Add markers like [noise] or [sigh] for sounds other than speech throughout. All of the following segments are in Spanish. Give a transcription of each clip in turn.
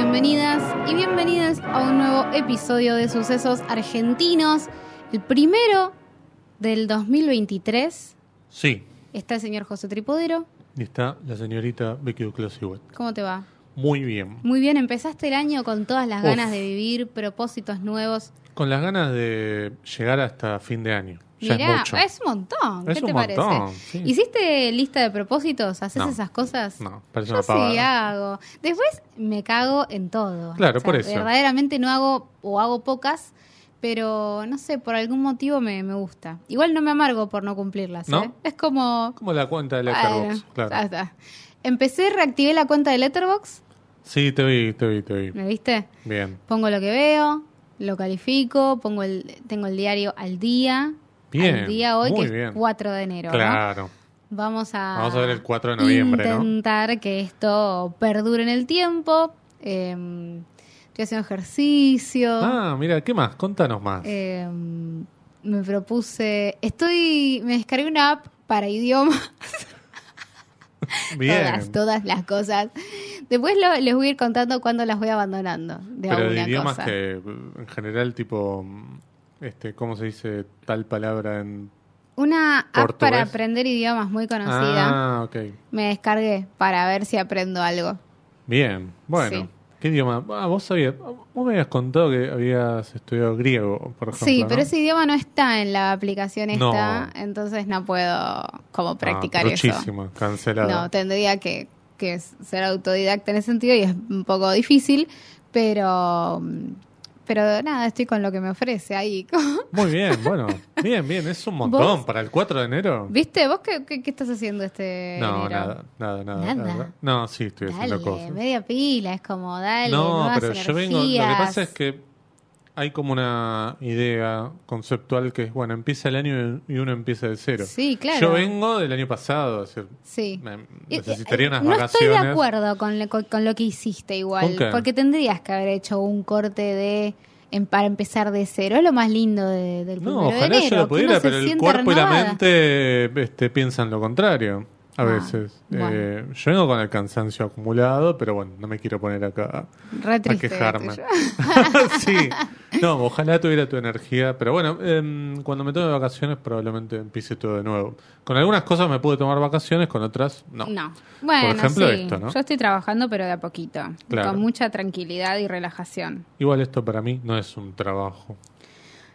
Bienvenidas y bienvenidas a un nuevo episodio de Sucesos Argentinos. El primero del 2023. Sí, Está el señor José Tripodero. y está la señorita Becky Duclos. ¿Cómo te va? Muy bien. Muy bien, empezaste el año con todas las Uf. ganas de vivir, propósitos nuevos. Con las ganas de llegar hasta fin de año. Es Mirá, es un montón. Es ¿Qué te un parece? montón, sí. ¿Hiciste lista de propósitos? ¿Haces No. esas cosas? No, parece Yo una sí pavada. hago. Después me cago en todo. Claro, por eso. Verdaderamente no hago o hago pocas, pero no sé, por algún motivo me, me gusta. Igual no me amargo por no cumplirlas. ¿No? ¿eh? Es como... Como la cuenta de Letterboxd, claro. ya está. Empecé, reactivé la cuenta de Letterboxd, Sí, te vi, te vi, te vi. ¿me viste? Bien. Pongo lo que veo, lo califico, pongo el, tengo el diario al día. Bien, Al día hoy, que bien. es 4 de enero. ¿no? Claro. Vamos a, Vamos a ver el 4 de noviembre, ¿no? intentar que esto perdure en el tiempo. Eh, estoy haciendo ejercicio. Ah, mira, ¿qué más? Contanos más. Eh, me propuse. Estoy. Me descargué una app para idiomas. [laughs] bien. Todas, todas las cosas. Después lo- les voy a ir contando cuándo las voy abandonando. De Pero alguna idiomas cosa. que, en general, tipo, este, ¿cómo se dice tal palabra en Una app para aprender idiomas muy conocida. Ah, ok. Me descargué para ver si aprendo algo. Bien, bueno. Sí. ¿Qué idioma? Ah, vos sabías, vos me habías contado que habías estudiado griego, por ejemplo. Sí, pero ¿no? ese idioma no está en la aplicación No. esta, entonces no puedo como Ah, practicar eso. truchísimo, cancelado. No, tendría que, que ser autodidacta en ese sentido y es un poco difícil, pero pero nada, estoy con lo que me ofrece ahí. [laughs] Muy bien, bueno. Bien, bien, es un montón. Para el 4 de enero. ¿Viste? ¿Vos qué, qué, qué estás haciendo este No, enero? nada, nada, nada. Nada. No, sí, estoy haciendo Dale, cosas. media pila, es como dale, No, nuevas pero yo vengo. Lo que energías. pasa es que hay como una idea conceptual que es, bueno, empieza el año y uno empieza de cero. Sí, claro. Yo vengo del año pasado, es decir, Sí. me- Eh, necesitaría unas no vacaciones. estoy de acuerdo con, lo- con- lo que hiciste igual, porque tendrías que haber hecho un corte de en- para empezar de cero. Es lo más lindo de- del No, primero de ojalá enero, yo lo pudiera, pero el cuerpo y la mente este, piensan lo contrario. A Ah, veces. bueno. Eh, yo vengo con el cansancio acumulado, pero bueno, no me quiero poner acá Re a quejarme. [laughs] sí. No, ojalá tuviera tu energía, pero bueno, em, cuando me tome vacaciones probablemente empiece todo de nuevo. Con algunas cosas me pude tomar vacaciones, con otras no. No. Bueno, Por ejemplo, sí. esto, ¿no? Yo estoy trabajando, pero de a poquito, Claro. con mucha tranquilidad y relajación. Igual esto para mí no es un trabajo.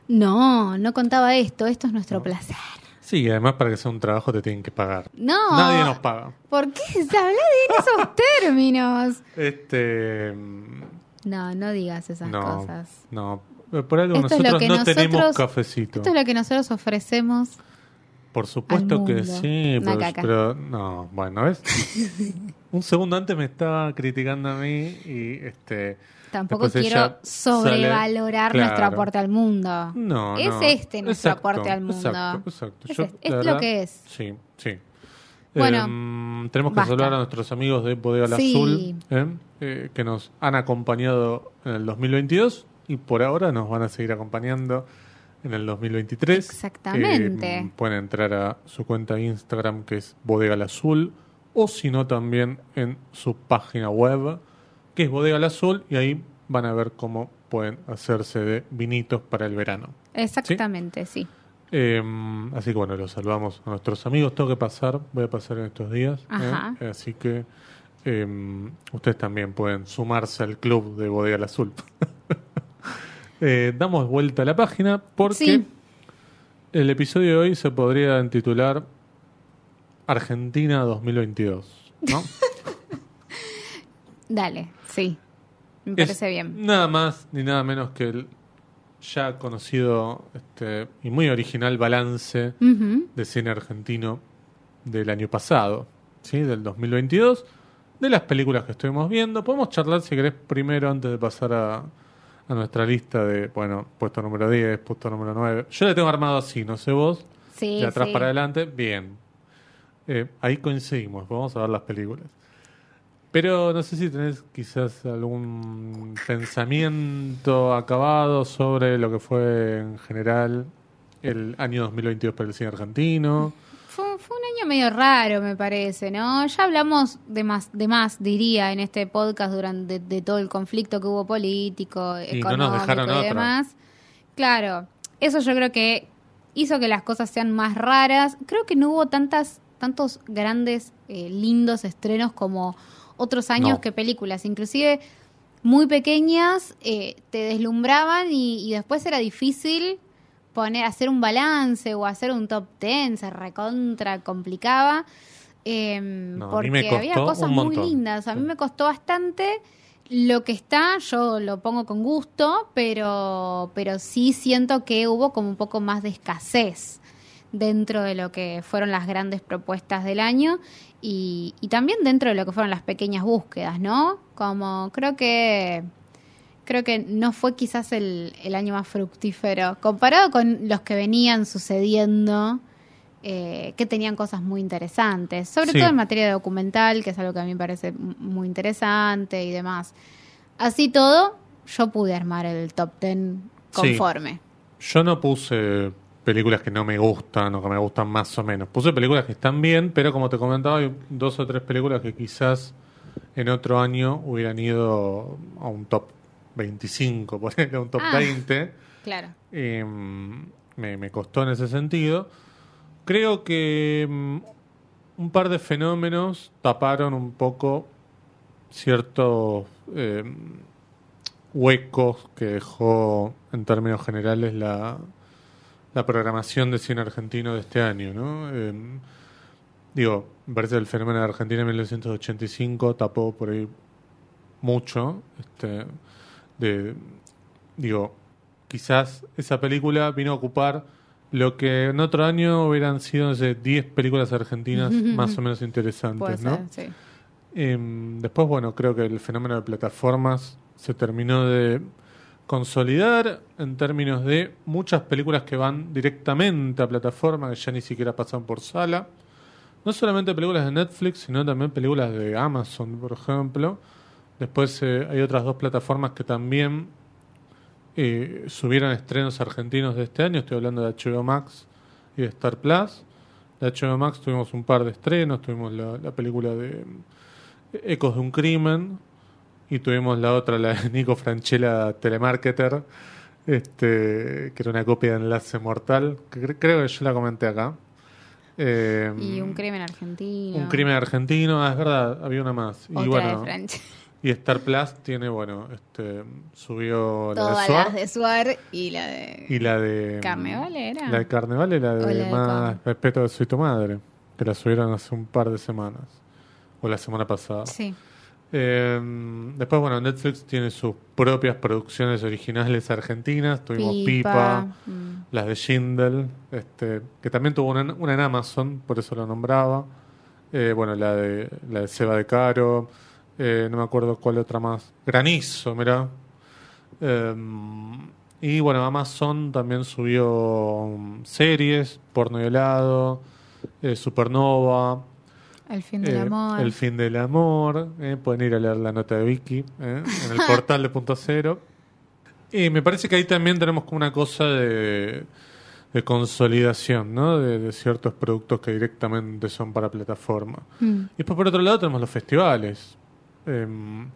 No, no contaba esto. Esto es nuestro placer. Sí, además para que sea un trabajo te tienen que pagar. No. Nadie nos paga. ¿Por qué se habla de esos [laughs] términos? Este. No, no digas esas no, cosas. no. Por algo Esto es lo nosotros que no nosotros- tenemos cafecito. Esto es lo que nosotros ofrecemos. Por supuesto al que sí, Una pero, caca. pero no, bueno, ¿ves? [laughs] Un segundo antes me estaba criticando a mí y este Tampoco después quiero sobrevalorar sale- nuestro aporte al mundo. No, es no. este nuestro Exacto, aporte al mundo. Exacto, exacto. Es Yo, es- es la lo que es. Sí, sí. Bueno, Em, tenemos que basta. saludar a nuestros amigos de Bodega Sí. Azul ¿eh? Eh, que nos han acompañado en el 2022 y por ahora nos van a seguir acompañando en el 2023. Exactamente. Em, pueden entrar a su cuenta de Instagram que es Bodega La Azul o si no también en su página web que es Bodega La Azul y ahí van a ver cómo pueden hacerse de vinitos para el verano. Exactamente, sí. Eh, así que bueno, los saludamos a nuestros amigos. Tengo que pasar, voy a pasar en estos días. ¿eh? Ajá. Así que eh, ustedes también pueden sumarse al club de Bodega al Azul. [laughs] Eh, damos vuelta a la página porque Sí. el episodio de hoy se podría titular Argentina 2022. ¿no? [laughs] Dale, sí. Me Es parece bien. Nada más ni nada menos que el ya conocido este, y muy original balance de cine argentino del año pasado, ¿sí? del 2022, de las películas que estuvimos viendo. Podemos charlar, si querés, primero antes de pasar a, a nuestra lista de, bueno, puesto número 10, puesto número 9. Yo le tengo armado así, no sé vos, Sí, de atrás sí. para adelante, bien. Eh, ahí coincidimos, vamos a ver las películas. Pero no sé si tenés quizás algún pensamiento acabado sobre lo que fue en general el año 2022 para el cine argentino. Fue, fue un año medio raro, me parece, ¿no? Ya hablamos de más, de más diría, en este podcast durante de, todo el conflicto que hubo político, Y no nos dejaron y demás. Claro, eso yo creo que hizo que las cosas sean más raras. Creo que no hubo tantas, tantos grandes, eh, lindos estrenos como otros años No. que películas. Inclusive muy pequeñas eh, te deslumbraban y, y después era difícil poner hacer un balance o hacer un top ten se recontra complicaba eh, No, mí porque había cosas muy lindas a mí me costó bastante lo que está yo lo pongo con gusto pero pero sí siento que hubo como un poco más de escasez dentro de lo que fueron las grandes propuestas del año y, y también dentro de lo que fueron las pequeñas búsquedas, ¿no? Como creo que creo que no fue quizás el, el año más fructífero comparado con los que venían sucediendo. eh, que tenían cosas muy interesantes, sobre Sí. todo en materia documental, que es algo que a mí me parece muy interesante y demás. Así todo, yo pude armar el top ten Sí. conforme. Yo no puse películas que no me gustan o que me gustan más o menos. Puse películas que están bien, pero como te comentaba, hay dos o tres películas que quizás en otro año hubieran ido a un top 25, por ejemplo, a un top Ah. 20. Claro. Eh, me, me costó en ese sentido. Creo que mm, un par de fenómenos taparon un poco ciertos eh, huecos que dejó en términos generales la, la programación de cine argentino de este año. ¿no? Eh, digo, me parece el fenómeno de Argentina en 1985 tapó por ahí mucho. Este, de, digo, quizás esa película vino a ocupar lo que en otro año hubieran sido no sé, 10 películas argentinas [laughs] más o menos Puede interesantes, ¿no? ser, sí. Em, después, bueno, creo que el fenómeno de plataformas se terminó de consolidar en términos de muchas películas que van directamente a plataforma, que ya ni siquiera pasan por sala. No solamente películas de Netflix, sino también películas de Amazon, por ejemplo. Después eh, hay otras dos plataformas que también eh, subieron estrenos argentinos de este año. Estoy hablando de HBO Max y de Star Plus. De HBO Max tuvimos un par de estrenos. Tuvimos la, la película de eh, Ecos de un Crimen. Y tuvimos la otra, la de Nico Franchella, Telemarketer. Este, que era una copia de Enlace Mortal. Que cre- creo que yo la comenté acá. Eh, Y un crimen argentino. un crimen argentino, ah, es verdad, había una más. Y bueno, de y Star Plus tiene, bueno, este subió la de Todas Suar las de Suar y la de... y la de Carnaval era. La de Carnaval y la de, O la de Más Con. Respeto de Soy tu Madre, que la subieron hace un par de semanas, o la semana pasada. Sí. Eh, después, bueno, Netflix tiene sus propias producciones originales argentinas. Tuvimos Pipa, mm. las de Schindel, este, que también tuvo una, una en Amazon, por eso lo nombraba. Eh, bueno, la de, la de Seba de Caro, eh, no me acuerdo cuál otra más. Granizo, mira. y bueno, Amazon también subió um, series, Porno y helado, eh, Supernova, El fin del eh, amor. El fin del amor. eh, pueden ir a leer la nota de Vicky eh, en el [laughs] portal de Punto Cero. Y me parece que ahí también tenemos como una cosa de, de consolidación, ¿no? De, de ciertos productos que directamente son para plataforma. Mm. Y después por otro lado tenemos los festivales. Em,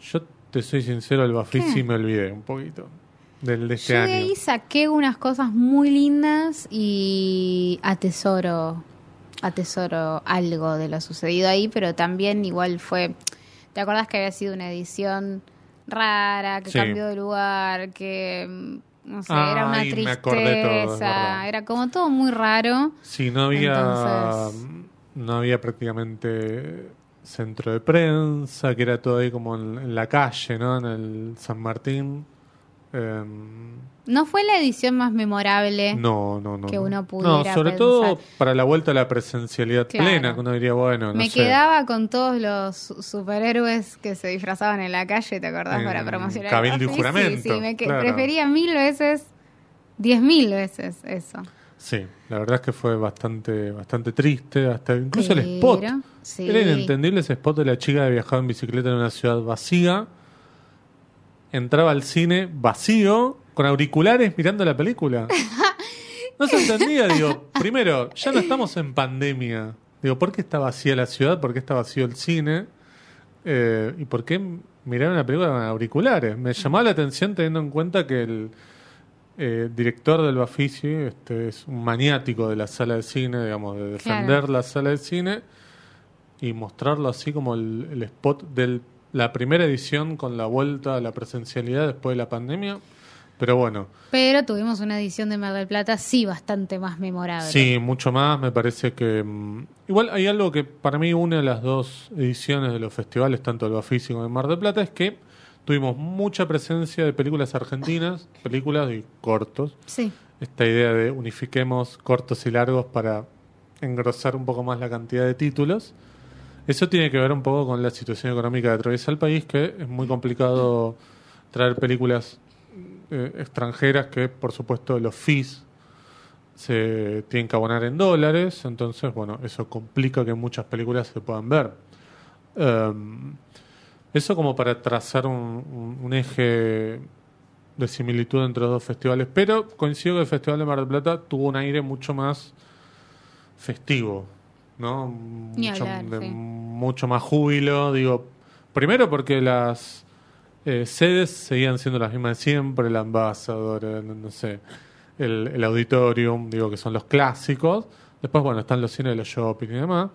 yo te soy sincero, el Bafisi ¿Qué? me olvidé un poquito del de este Yo de año. ahí saqué unas cosas muy lindas y atesoro, atesoro algo de lo sucedido ahí, pero también igual fue, ¿te acordás que había sido una edición rara, que Sí. cambió de lugar, que mm, no sé, era una todo, tristeza, verdad. era como todo muy raro. Sí, no había, Entonces- no había prácticamente centro de prensa, que era todo ahí como en, en la calle, ¿no? En el San Martín. Em, No fue la edición más memorable. no, no, no. que no. uno No, pudiera sobre pensar. todo para la vuelta a la presencialidad Claro. plena, que uno diría, bueno, no Me sé. quedaba con todos los su- superhéroes que se disfrazaban en la calle, ¿te acordás? En para promocionar. Cabildo y Sí, Juramento, Sí, sí, me claro. prefería mil veces, diez mil veces eso. Sí, la verdad es que fue bastante bastante triste, hasta incluso el spot. Pero, sí. Era inentendible ese spot de la chica que viajaba en bicicleta en una ciudad vacía. Entraba al cine vacío, con auriculares mirando la película. [laughs] No se entendía, digo, primero, ya no estamos en pandemia. Digo, ¿por qué está vacía la ciudad? ¿Por qué está vacío el cine? Eh, ¿Y por qué mirar una película con auriculares? Me llamó la atención teniendo en cuenta que el eh, director del Bafisi este, es un maniático de la sala de cine, digamos, de defender Claro. la sala de cine y mostrarlo así como el, el spot de la primera edición con la vuelta a la presencialidad después de la pandemia. Pero bueno, Pero tuvimos una edición de Mar del Plata, sí, bastante más memorable. Sí, mucho más. Me parece que. mm, igual hay algo que para mí une a las dos ediciones de los festivales, tanto el Bafisi como el Mar del Plata, es que tuvimos mucha presencia de películas argentinas, películas y cortos. Sí. Esta idea de unifiquemos cortos y largos para engrosar un poco más la cantidad de títulos. Eso tiene que ver un poco con la situación económica que atraviesa el país, que es muy complicado traer películas eh, extranjeras que, por supuesto, los fees se tienen que abonar en dólares, entonces, bueno, eso complica que muchas películas se puedan ver. Em, eso como para trazar un, eje de similitud entre los dos festivales, pero coincido que el Festival de Mar del Plata tuvo un aire mucho más festivo, ¿no? Mucho, hablar, de sí. mucho más júbilo, digo, primero porque las eh, sedes seguían siendo las mismas de siempre, el Ambassador, el, no sé, el, el Auditorium, digo que son los clásicos, después, bueno, están los cines los shopping y demás,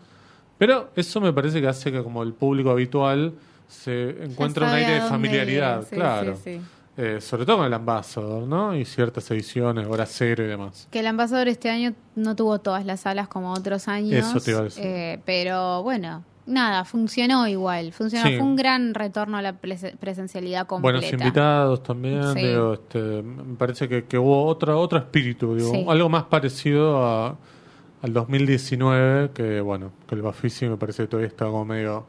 pero eso me parece que hace que como el público habitual se encuentre un aire de familiaridad, sí, claro. sí, sí. Eh, sobre todo con el Ambassador, ¿no? Y ciertas ediciones, hora cero y demás. Que el ambasador este año no tuvo todas las salas como otros años. Eso te iba a decir. eh, pero bueno, nada, funcionó igual. Funcionó. Sí. Fue un gran retorno a la prese- presencialidad completa. Buenos invitados también, Sí. digo, este, me parece que, que hubo otra, otro espíritu, digo, Sí. algo más parecido a, al 2019, que bueno, que el Bafisi me parece que todavía está como medio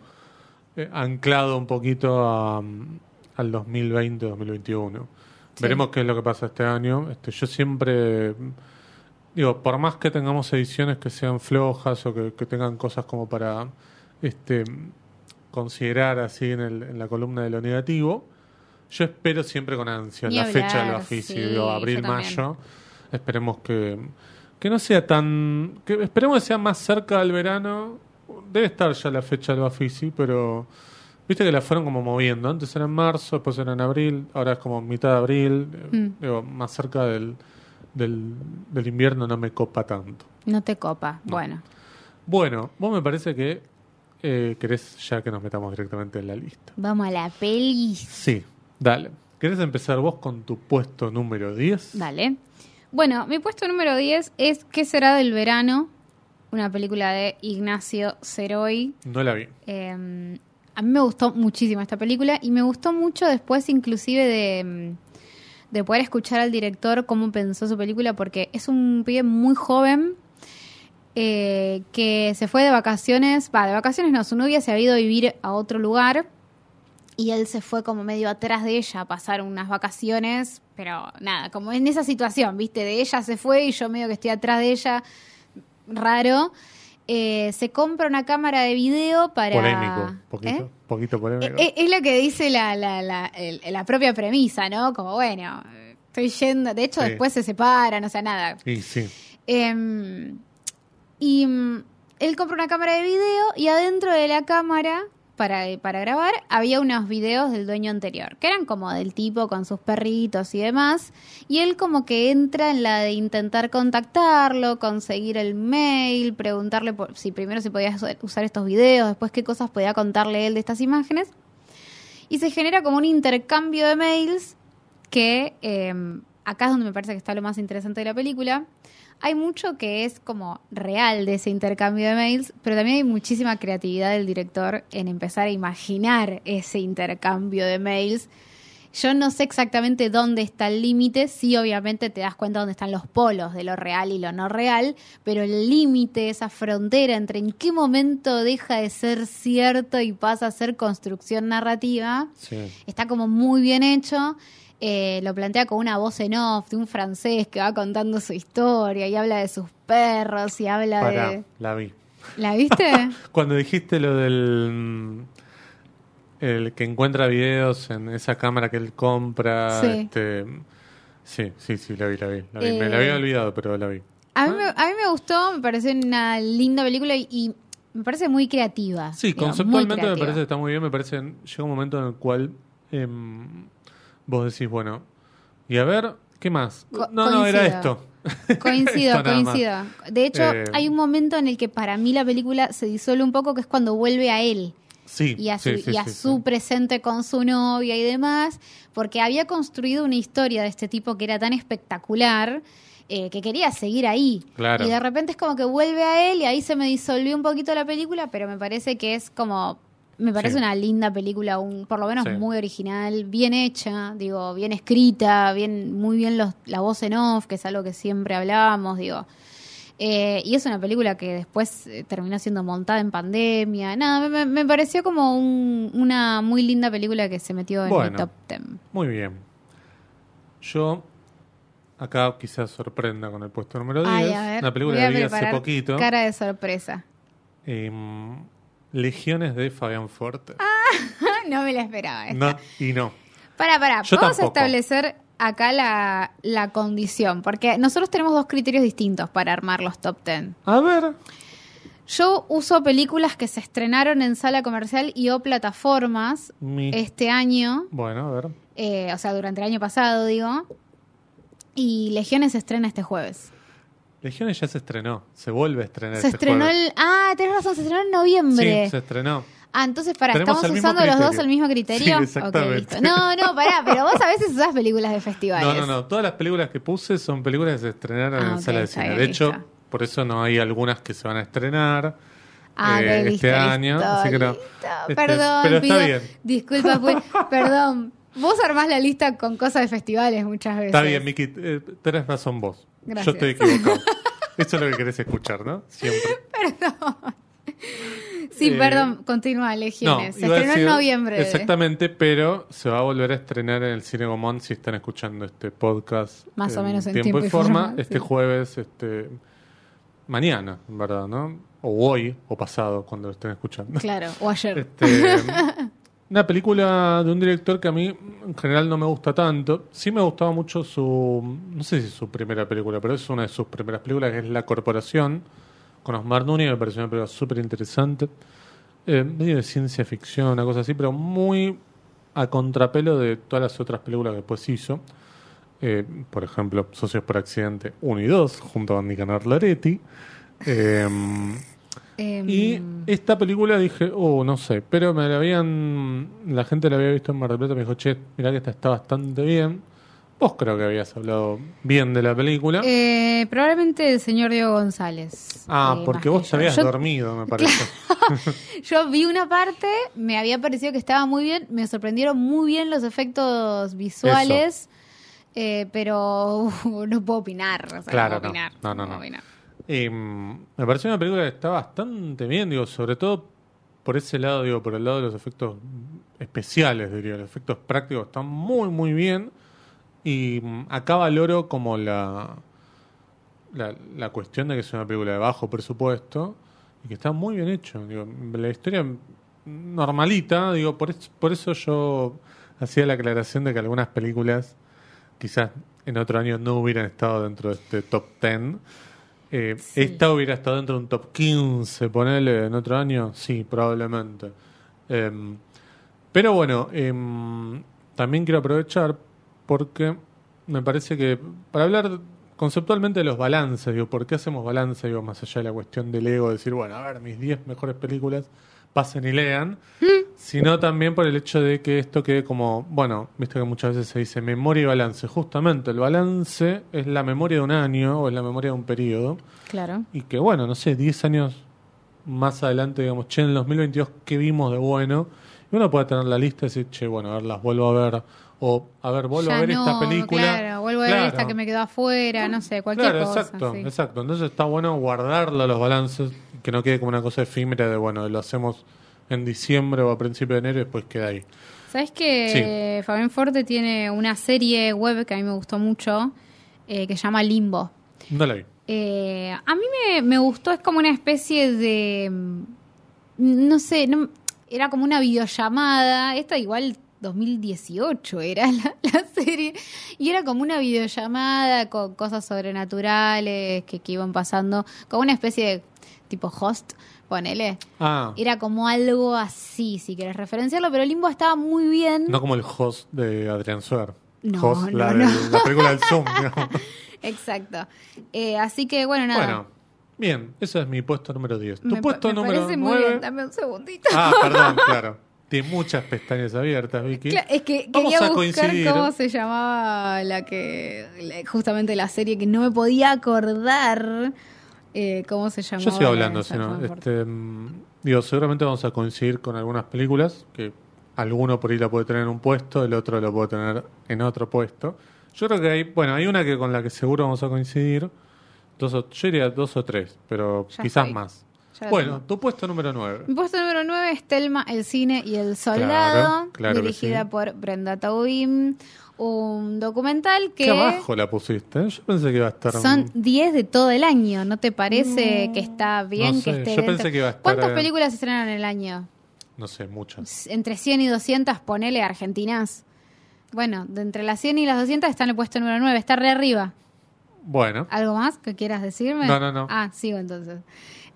eh, anclado un poquito a, al 2020-2021. Sí. Veremos qué es lo que pasa este año. Este, yo siempre, digo, por más que tengamos ediciones que sean flojas o que, que tengan cosas como para este, considerar así en, el- en la columna de lo negativo, yo espero siempre con ansia Ni la hablar, fecha del Bafisi, sí, abril, mayo. Esperemos que, que no sea tan. que Esperemos que sea más cerca del verano. Debe estar ya la fecha del Bafisi, pero. Viste que la fueron como moviendo. Antes era en marzo, después era en abril, ahora es como mitad de abril. Mm. digo, más cerca del, del, del invierno no me copa tanto. No te copa. Bueno. Bueno, vos me parece que eh, querés ya que nos metamos directamente en la lista. Vamos a la peli. Sí, dale. ¿Querés empezar vos con tu puesto número 10? Dale. Bueno, mi puesto número 10 es ¿Qué será del verano? Una película de Ignacio Ceroy. No la vi. Eh, a mí me gustó muchísimo esta película y me gustó mucho después inclusive de, mm, de poder escuchar al director cómo pensó su película porque es un pibe muy joven eh, que se fue de vacaciones, va, de vacaciones no, su novia se había ido a vivir a otro lugar y él se fue como medio atrás de ella a pasar unas vacaciones, pero nada, como en esa situación, ¿viste? De ella se fue y yo medio que estoy atrás de ella, raro. Eh, se compra una cámara de video para... Polémico, poquito, ¿Eh? poquito polémico. Eh, Es lo que dice la, la, la, la propia premisa, ¿no? Como, bueno, estoy yendo. De hecho, Sí. después se separan, o sea, nada. y sí, Em, y mm, él compra una cámara de video y adentro de la cámara, para, para grabar, había unos videos del dueño anterior, que eran como del tipo con sus perritos y demás. Y él como que entra en la de intentar contactarlo, conseguir el mail, preguntarle por, si primero si podía usar- estos videos, después qué cosas podía contarle él de estas imágenes. Y se genera como un intercambio de mails que eh, acá es donde me parece que está lo más interesante de la película. Hay mucho que es como real de ese intercambio de mails, pero también hay muchísima creatividad del director en empezar a imaginar ese intercambio de mails. Yo no sé exactamente dónde está el límite, sí obviamente te das cuenta dónde están los polos de lo real y lo no real, pero el límite, esa frontera entre en qué momento deja de ser cierto y pasa a ser construcción narrativa, sí. Está como muy bien hecho. Eh, lo plantea con una voz en off de un francés que va contando su historia y habla de sus perros y habla Pará, de... la vi. ¿La viste? [laughs] Cuando dijiste lo del. mm, El que encuentra videos en esa cámara que él compra. Sí. Este, Sí, sí, sí, la vi, la vi. la vi. Me Eh, la había olvidado, pero la vi. A mí, me, a mí me gustó, me pareció una linda película y, y me parece muy creativa. Sí, muy conceptualmente me parece que está muy bien. Me parece llega un momento en el cual em, vos decís, bueno, y a ver, ¿qué más? Co- no, no, era esto. [laughs] Coincido, [laughs] Esto nada más. coincido. De hecho, Eh, hay un momento en el que para mí la película se disuelve un poco, que es cuando vuelve a él Sí, y a su, sí, sí, y a su presente con su novia y demás, porque había construido una historia de este tipo que era tan espectacular eh, que quería seguir ahí. Claro. Y de repente es como que vuelve a él y ahí se me disolvió un poquito la película, pero me parece que es como... Me parece Sí. una linda película, un, por lo menos Sí. muy original, bien hecha, digo, bien escrita, bien, muy bien los, la voz en off, que es algo que siempre hablábamos, digo. Eh, y es una película que después eh, terminó siendo montada en pandemia. Nada, me, pareció como un- una muy linda película que se metió en Bueno. top 10. Muy bien. Yo acá quizás sorprenda con el puesto número 10. Ay, a ver, una película que vi hace poquito. Cara de sorpresa. em, Legiones de Fabián Forte. [laughs] no me la esperaba. esta. No, y no. Para, para, Yo vamos a establecer acá la, la condición, porque nosotros tenemos dos criterios distintos para armar los top 10. A ver. Yo uso películas que se estrenaron en sala comercial y o plataformas Mi... este año, Bueno, a ver. eh, o sea, durante el año pasado, digo. Y Legiones se estrena este jueves. Legiones ya se estrenó. Se vuelve a estrenar Se este estrenó jueves. el. Ah, tenés razón, se estrenó en noviembre. Sí, se estrenó. Ah, entonces, para, ¿estamos usando los dos el mismo criterio? Sí, exactamente. No, no, pará, pero vos a veces usás películas de festivales. No, no, no. Todas las películas que puse son películas que se estrenaron Ah, en ok, sala de cine. bien, de hecho, por eso no hay algunas que se van a estrenar Ah, eh, listo, este año. listo, así que no. listo. Este, Perdón, pero está bien. disculpas, pues, perdón. Vos armás la lista con cosas de festivales muchas veces. Está bien, Miki. eh, tenés razón vos. Gracias. Yo estoy equivocado. Eso es lo que querés escuchar, ¿no? Siempre. [laughs] Sí, Eh, perdón, continúa, Legiones. se iba a estrenó decir- en noviembre. Exactamente, pero se va a volver a estrenar en el Cine Gomón si están escuchando este podcast. Más o en menos en tiempo, tiempo y y forma. forma, este sí. jueves, este mañana, en verdad, ¿no? O hoy, o pasado, cuando lo estén escuchando. Claro, o ayer. Este, [laughs] una película de un director que a mí en general no me gusta tanto. Sí me gustaba mucho su, no sé si es su primera película, pero es una de sus primeras películas, que es La Corporación, con Osmar Núñez, me pareció una película súper interesante. Eh, medio de ciencia ficción, una cosa así, pero muy a contrapelo de todas las otras películas que después hizo. Eh, por ejemplo, Socios por Accidente 1 y 2, junto a Nicanor Loretti. Eh, Em, y esta película dije, oh, no sé, pero me la habían, la gente la había visto en Mar del Plata, me dijo, che, mirá que esta está bastante bien. Vos creo que habías hablado bien de la película. eh, probablemente el señor Diego González. ah, eh, porque vos te habías Yo- dormido, me parece. [laughs] Yo vi una parte, me había parecido que estaba muy bien, me sorprendieron muy bien los efectos visuales, eh, pero uh, no puedo opinar. o sea, Claro, no puedo no. opinar. No, no, puedo no. opinar. Mm, me pareció una película que está bastante bien, digo, sobre todo por ese lado, digo, por el lado de los efectos especiales, diría, los efectos prácticos están muy, muy bien. Y mm, acá valoro como la, la, cuestión de que es una película de bajo presupuesto y que está muy bien hecho. Digo, la historia normalita, digo, por eso, por eso yo hacía la aclaración de que algunas películas quizás en otro año no hubieran estado dentro de este top 10. Eh, Sí. Esta hubiera estado dentro de un top 15, ponele en otro año, sí, probablemente. Em, pero bueno, em, también quiero aprovechar porque me parece que para hablar conceptualmente de los balances, digo, ¿por qué hacemos balance? Digo, más allá de la cuestión del ego, decir, bueno, a ver, mis 10 mejores películas, pasen y lean, sino también por el hecho de que esto quede como, bueno, viste que muchas veces se dice memoria y balance. Justamente, el balance es la memoria de un año o es la memoria de un periodo. Claro. Y que, bueno, no sé, 10 años más adelante, digamos, che, en el 2022, ¿qué vimos de bueno? Y uno puede tener la lista y decir, che, bueno, a ver, las vuelvo a ver. O, a ver, vuelvo Ya a ver no, esta película. Claro, vuelvo a ver esta que me quedó afuera, no sé, cualquier Claro, cosa. exacto, sí. exacto. Entonces está bueno guardarlo los balances, que no quede como una cosa efímera de, bueno, lo hacemos en diciembre o a principio de enero y después queda ahí. ¿Sabes que Fabián Forte tiene una serie web que a mí me gustó mucho, eh, que se llama Limbo? No la vi. Eh, a mí me, me gustó, es como una especie de. mm, No sé, no, era como una videollamada. Esta igual 2018 era [laughs] la, la serie. Y era como una videollamada con cosas sobrenaturales que, que iban pasando, como una especie de tipo host, ponele. Ah, Era como algo así, si quieres referenciarlo, pero Limbo estaba muy bien. no como el host de Adrián Suer. No, host, no, la, no. de- la película del Zoom. [laughs] Exacto. Eh, así que bueno, nada. Bueno, bien, ese es mi puesto número 10. Tu me, puesto me número parece muy 9. bien. Dame un segundito. Ah, perdón, [laughs] claro. Tiene muchas pestañas abiertas, Vicky. Cla- es que Vamos quería buscar coincidir. cómo se llamaba la que justamente la serie que no me podía acordar eh, cómo se llamaba. Yo sigo la hablando, de si no. Jack Manford. Este, mm, digo, seguramente vamos a coincidir con algunas películas que alguno por ahí la puede tener en un puesto, el otro lo puede tener en otro puesto. Yo creo que hay, bueno, hay una que con la que seguro vamos a coincidir. Dos o, yo diría dos o tres, pero Ya quizás estoy. más. Bueno, tengo. tu puesto número 9. Mi puesto número 9 es Telma, el cine y el soldado, Claro, claro dirigida sí. por Brenda Taubin. Un documental que ¿Qué abajo la pusiste? Yo pensé que iba a estar. son 10 de todo el año. ¿No te parece No, que está bien no que sé, esté yo dentro? pensé que iba a estar, ¿Cuántas eh, películas se estrenan en el año? No sé, muchas. entre 100 y 200, ponele argentinas. Bueno, de entre las 100 y las 200 está en el puesto número 9, está re arriba. Bueno, ¿Algo más que quieras decirme? No, no, no. Ah, sigo entonces.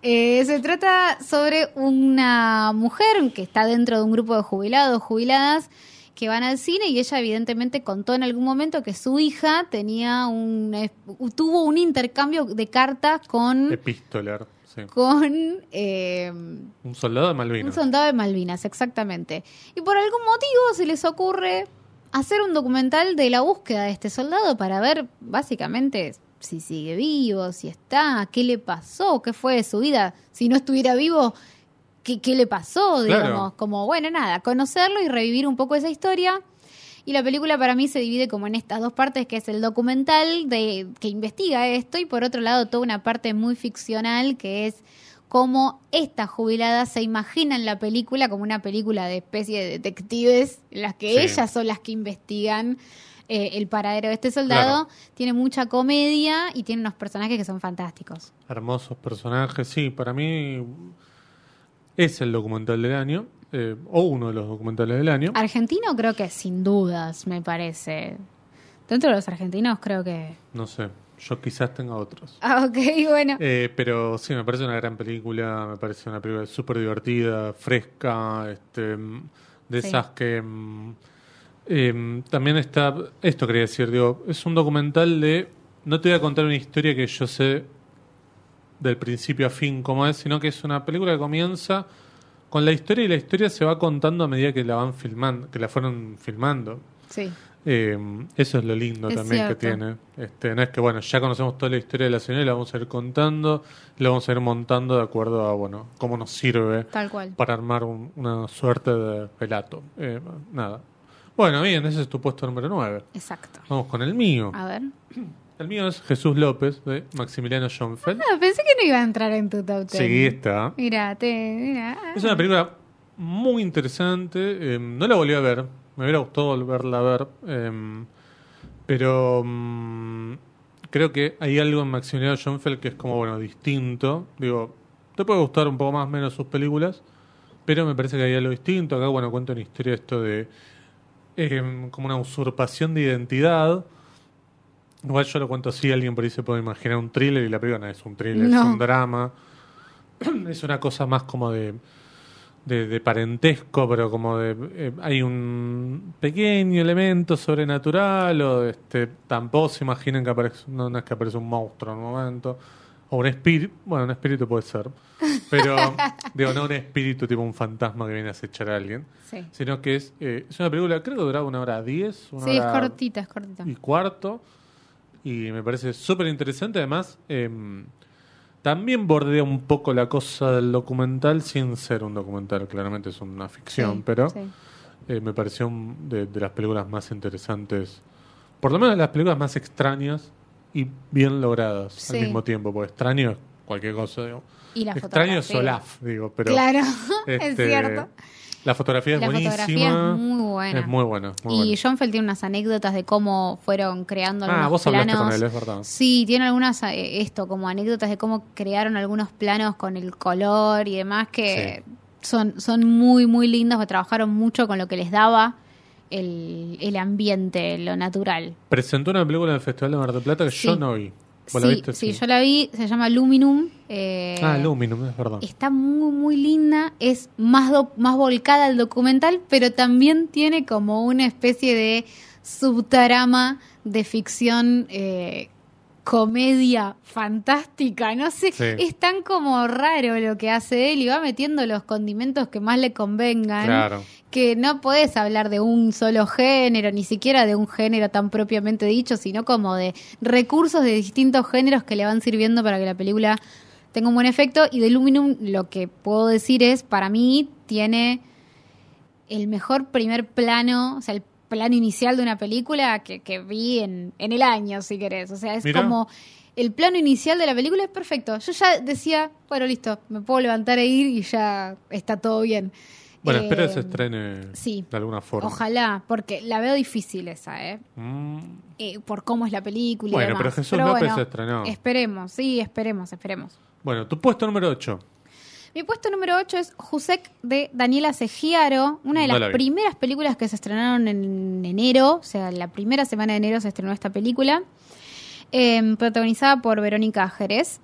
Eh, se trata sobre una mujer que está dentro de un grupo de jubilados, jubiladas, que van al cine y ella evidentemente contó en algún momento que su hija tenía un, eh, tuvo un intercambio de cartas con, Epistolar. Sí. con eh, Un soldado de Malvinas. un soldado de Malvinas, exactamente. Y por algún motivo se les ocurre hacer un documental de la búsqueda de este soldado para ver básicamente si sigue vivo, si está, qué le pasó, qué fue de su vida. Si no estuviera vivo, qué, qué le pasó, Claro. digamos. Como, bueno, nada, conocerlo y revivir un poco esa historia. Y la película para mí se divide como en estas dos partes, que es el documental de que investiga esto y por otro lado toda una parte muy ficcional que es cómo estas jubiladas se imaginan la película como una película de especie de detectives, en las que Sí. ellas son las que investigan eh, el paradero de este soldado. Tiene mucha comedia y tiene unos personajes que son fantásticos. Hermosos personajes. Sí, para mí es el documental del año. eh, o uno de los documentales del año. Argentino creo que sin dudas, me parece. Dentro de los argentinos creo que... No sé. Yo quizás tenga otros. Ah, ok, [laughs] bueno. Eh, pero sí, me parece una gran película. Me parece una película súper divertida, fresca. Este, de Sí. esas que. mm, eh, también está. Esto quería decir, digo. Es un documental de. No te voy a contar una historia que yo sé del principio a fin cómo es, sino que es una película que comienza con la historia y la historia se va contando a medida que la van filmando, que la fueron filmando. Sí. Eh, eso es lo lindo Es también que tiene. Este, no es que, bueno, ya conocemos toda la historia de la señora y la vamos a ir contando, la vamos a ir montando de acuerdo a, bueno, cómo nos sirve Tal cual. para armar un- una suerte de relato. Eh, nada. Bueno, bien, ese es tu puesto número 9. Exacto. Vamos con el mío. A ver. El mío es Jesús López, de Maximiliano Schoenfeld. Ah, pensé que no iba a entrar en tu top 10. Sí, está. Mira, te. Es una película muy interesante. eh, no la volví a ver. Me hubiera gustado volverla a ver. eh, pero mm, creo que hay algo en Maximiliano Schoenfeld que es como, bueno, distinto. Digo, te puede gustar un poco más o menos sus películas. Pero me parece que hay algo distinto. Acá, bueno, cuento una historia esto de eh, como una usurpación de identidad. Igual yo lo cuento así, alguien por ahí se puede imaginar un thriller y la película no es un thriller, es un drama. [clears throat] es una cosa más como de, de, de parentesco, pero como de... eh, hay un pequeño elemento sobrenatural o este tampoco se imaginen que aparece, no, no es que aparece un monstruo en un momento. O un espíritu, bueno, un espíritu puede ser. Pero, [laughs] digo, no un espíritu tipo un fantasma que viene a acechar a alguien. Sí. Sino que es, eh, es una película, creo que duraba una hora diez, una Sí, es hora cortita, es cortita. y cuarto. Y me parece súper interesante. Además, em, también bordea un poco la cosa del documental sin ser un documental. Claramente es una ficción, Sí, pero sí. eh, me pareció de, de las películas más interesantes. Por lo menos de las películas más extrañas y bien logradas Sí. al mismo tiempo. Porque extraño es cualquier cosa. Digo. Y la extraño es. Olaf, digo. Pero, claro, [laughs] es este, cierto. La fotografía es La buenísima. fotografía es muy buena. Es muy buena. muy y buena. Schoenfeld tiene unas anécdotas de cómo fueron creando algunos Ah, vos hablaste planos. con él, es verdad. Sí, tiene algunas, eh, esto, como anécdotas de cómo crearon algunos planos con el color y demás que son, son muy, muy lindos, que trabajaron mucho con lo que les daba el, el ambiente, lo natural. Presentó una película en el Festival de Mar del Plata que Sí. yo no vi. ¿Vos la Sí, sí, yo la vi, se llama Luminum. eh, Ah, Luminum, es verdad. Está muy, muy linda, es más, do- más volcada al documental, pero también tiene como una especie de subtrama de ficción, eh, comedia fantástica, no sé, Sí. es tan como raro lo que hace él y va metiendo los condimentos que más le convengan, Claro. que no podés hablar de un solo género, ni siquiera de un género tan propiamente dicho, sino como de recursos de distintos géneros que le van sirviendo para que la película tenga un buen efecto. Y de Luminum lo que puedo decir es, para mí, tiene el mejor primer plano, o sea, el plano inicial de una película que, que vi en, en el año, si querés. O sea, es Mirá. como... El plano inicial de la película es perfecto. Yo ya decía, bueno, listo, me puedo levantar e ir y ya está todo bien. Bueno, Eh, espero que se estrene sí. de alguna forma. Ojalá, porque la veo difícil esa, ¿eh? Mm, Eh, por cómo es la película y Bueno, demás. pero Jesús López bueno, se estrenó. Esperemos, sí, esperemos, esperemos. Bueno, tu puesto número 8. Mi puesto número 8 es Jusek de Daniela Segiaro, una de No las la primeras películas que se estrenaron en enero, o sea, la primera semana de enero se estrenó esta película, eh, protagonizada por Verónica Jerez.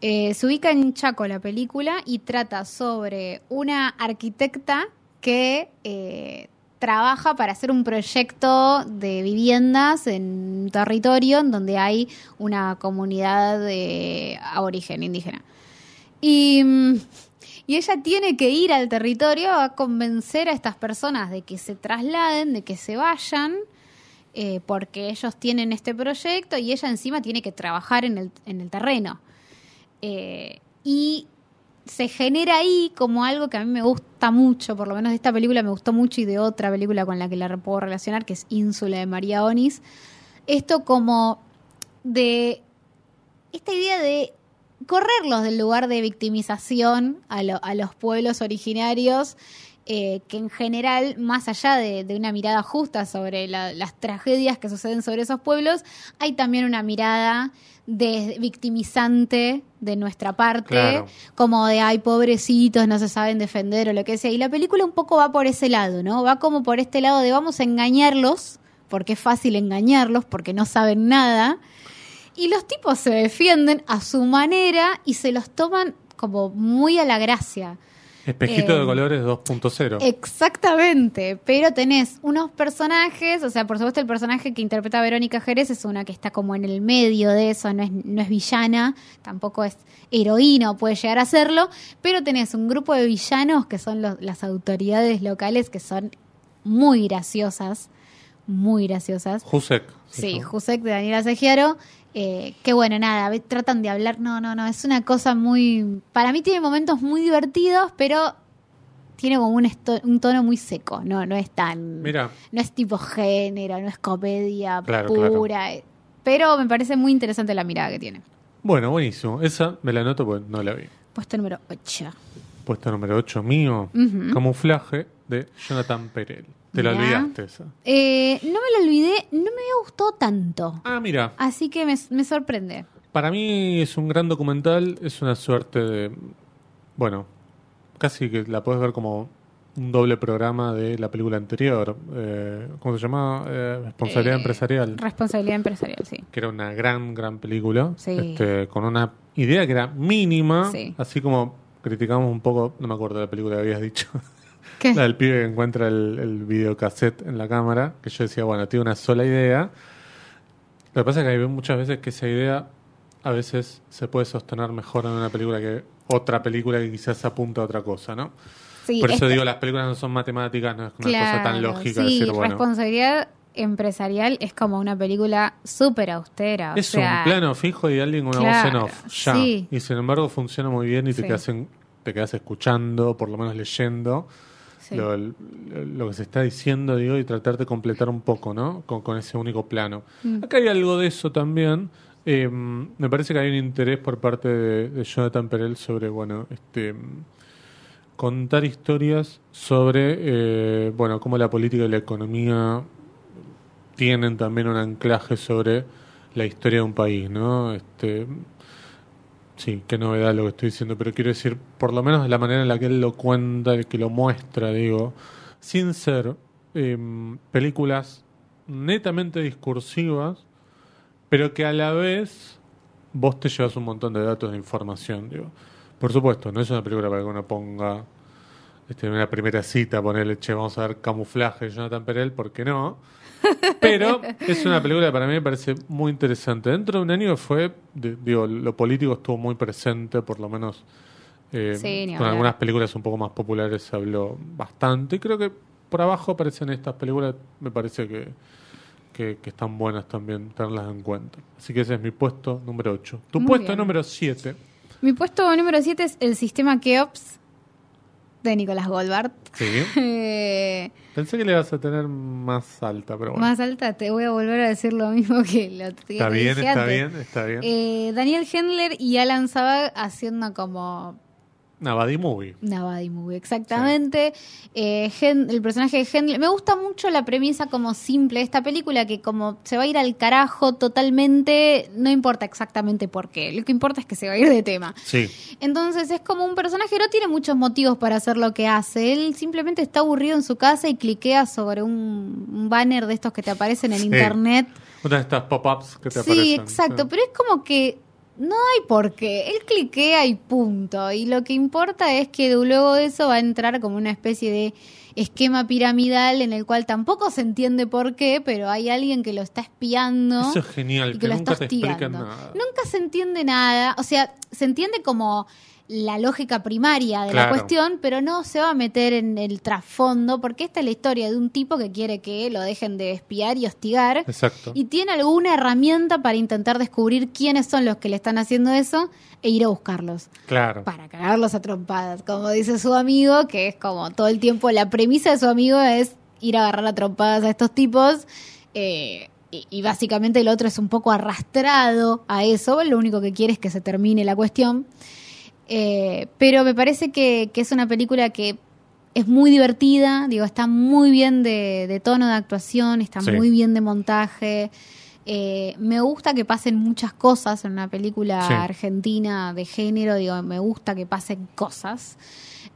Eh, se ubica en Chaco la película y trata sobre una arquitecta que eh, trabaja para hacer un proyecto de viviendas en un territorio en donde hay una comunidad de aborigen indígena. Y, mm, y ella tiene que ir al territorio a convencer a estas personas de que se trasladen, de que se vayan, eh, porque ellos tienen este proyecto y ella encima tiene que trabajar en el, en el terreno. Eh, y se genera ahí como algo que a mí me gusta mucho, por lo menos de esta película me gustó mucho y de otra película con la que la puedo relacionar, que es Ínsula de María Onis. Esto como de esta idea de correrlos del lugar de victimización a, lo- a los pueblos originarios, eh, que en general, más allá de, de una mirada justa sobre la- las tragedias que suceden sobre esos pueblos, hay también una mirada de victimizante de nuestra parte, Claro. como de ay pobrecitos, no se saben defender o lo que sea. Y la película un poco va por ese lado, ¿no? Va como por este lado de vamos a engañarlos, porque es fácil engañarlos, porque no saben nada. Y los tipos se defienden a su manera y se los toman como muy a la gracia. Espejito Eh, de colores 2.0. Exactamente, pero tenés unos personajes, o sea, por supuesto el personaje que interpreta a Verónica Jerez es una que está como en el medio de eso, no es, no es villana, tampoco es heroína o puede llegar a serlo, pero tenés un grupo de villanos que son los- las autoridades locales que son muy graciosas, muy graciosas. Jusek. se Sí. Jusek de Daniela Segiaro. Eh, que bueno, nada, tratan de hablar. No, no, no, es una cosa muy. Para mí tiene momentos muy divertidos, pero tiene como un, tono muy seco. No, no es tan. Mira, No es tipo género, no es comedia Claro, pura. eh, Pero me parece muy interesante la mirada que tiene. bueno, buenísimo. Esa me la anoto porque no la vi. Puesto número 8. Puesto número 8 mío. Camuflaje de Jonathan Perel. Te la olvidaste esa. Eh, no me lo olvidé, no me gustó tanto. Ah, mira. Así que me, me sorprende. Para mí es un gran documental, es una suerte de... Bueno, casi que la puedes ver como un doble programa de la película anterior. Eh, ¿Cómo se llama? Eh, Responsabilidad Eh, empresarial. Responsabilidad empresarial, sí. Que era una gran, gran película. Sí. Este, con una idea que era mínima. Sí. Así como criticamos un poco, no me acuerdo de la película que habías dicho. [laughs] ¿Qué? La del pibe que encuentra el, el videocassette en la cámara, que yo decía, bueno, tiene una sola idea. Lo que pasa es que hay muchas veces que esa idea a veces se puede sostener mejor en una película que otra película que quizás apunta a otra cosa, ¿no? Sí, Por eso digo, las películas no son matemáticas, no es una cosa tan lógica sí, decir, bueno, responsabilidad empresarial es como una película súper austera. o es sea, un plano fijo y alguien con una claro, voz en off, ya. sí. Y sin embargo funciona muy bien y te, Sí. quedas en- te quedas escuchando, por lo menos leyendo. Sí. lo, lo que se está diciendo, digo, y tratar de completar un poco, ¿no? Con, con ese único plano. Mm. Acá hay algo de eso también. Eh, me parece que hay un interés por parte de, de Jonathan Perel sobre, bueno, este contar historias sobre, eh, bueno, cómo la política y la economía tienen también un anclaje sobre la historia de un país, ¿no? Este, sí, qué novedad lo que estoy diciendo, pero quiero decir, por lo menos de la manera en la que él lo cuenta, el que lo muestra, digo, sin ser em, películas netamente discursivas, pero que a la vez vos te llevas un montón de datos de información. Digo. Por supuesto, no es una película para que uno ponga este, en una primera cita, ponerle, che, vamos a ver camuflaje Jonathan Perel, ¿por qué no? Pero es una película que para mí me parece muy interesante. Dentro de un año fue, de- digo, lo político estuvo muy presente, por lo menos eh, Sí, con hablar. algunas películas un poco más populares se habló bastante. Y creo que por abajo aparecen estas películas, me parece que, que, que están buenas también tenerlas en cuenta. Así que ese es mi puesto número 8. Tu Muy puesto bien. número 7. Mi puesto número 7 es el sistema Keops de Nicolás Goldbart. Sí. [laughs] Eh, Pensé que le ibas a tener más alta, pero bueno. Más alta, te voy a volver a decir lo mismo que que está bien, está bien, está bien. Eh, Daniel Hendler y Alan haciendo como Buddy movie. buddy movie, exactamente. Eh, Hen- el personaje de Hendler. Me gusta mucho la premisa como simple de esta película, que como se va a ir al carajo totalmente, no importa exactamente por qué. Lo que importa es que se va a ir de tema. Sí. Entonces es como un personaje que no tiene muchos motivos para hacer lo que hace. Él simplemente está aburrido en su casa y cliquea sobre un, un banner de estos que te aparecen en Sí. internet. Una de estas pop-ups que te Sí, aparecen. exacto, Sí. pero es como que no hay por qué. Él cliquea y punto. Y lo que importa es que luego de eso va a entrar como una especie de esquema piramidal en el cual tampoco se entiende por qué, pero hay alguien que lo está espiando Eso es genial, y que, que lo nunca está te nada. Nunca se entiende nada, o sea, se entiende como la lógica primaria de la cuestión, pero no se va a meter en el trasfondo, porque esta es la historia de un tipo que quiere que lo dejen de espiar y hostigar, Exacto. y tiene alguna herramienta para intentar descubrir quiénes son los que le están haciendo eso e ir a buscarlos, Claro. para cagarlos a trompadas, como dice su amigo, que es como todo el tiempo la premisa de su amigo es ir a agarrar a trompadas a estos tipos. eh, y, y básicamente el otro es un poco arrastrado a eso, lo único que quiere es que se termine la cuestión. Eh, pero me parece que, que es una película que es muy divertida, digo, está muy bien de, de tono de actuación, está Sí. muy bien de montaje. Eh, me gusta que pasen muchas cosas en una película Sí. argentina de género, digo, me gusta que pasen cosas.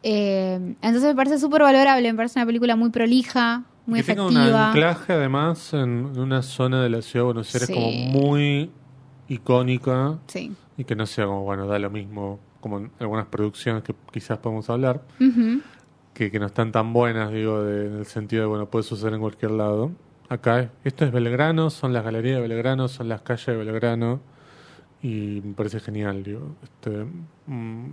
Eh, entonces me parece súper valorable, me parece una película muy prolija, muy que tenga un efectiva. anclaje además en en una zona de la ciudad de Buenos Aires Sí. como muy icónica Sí. y que no sea como, bueno, da lo mismo como en algunas producciones que quizás podemos hablar, que, que no están tan buenas, digo, de- en el sentido de, bueno, puede suceder en cualquier lado. Acá, es- esto es Belgrano, son las galerías de Belgrano, son las calles de Belgrano y me parece genial, digo. Este, mm,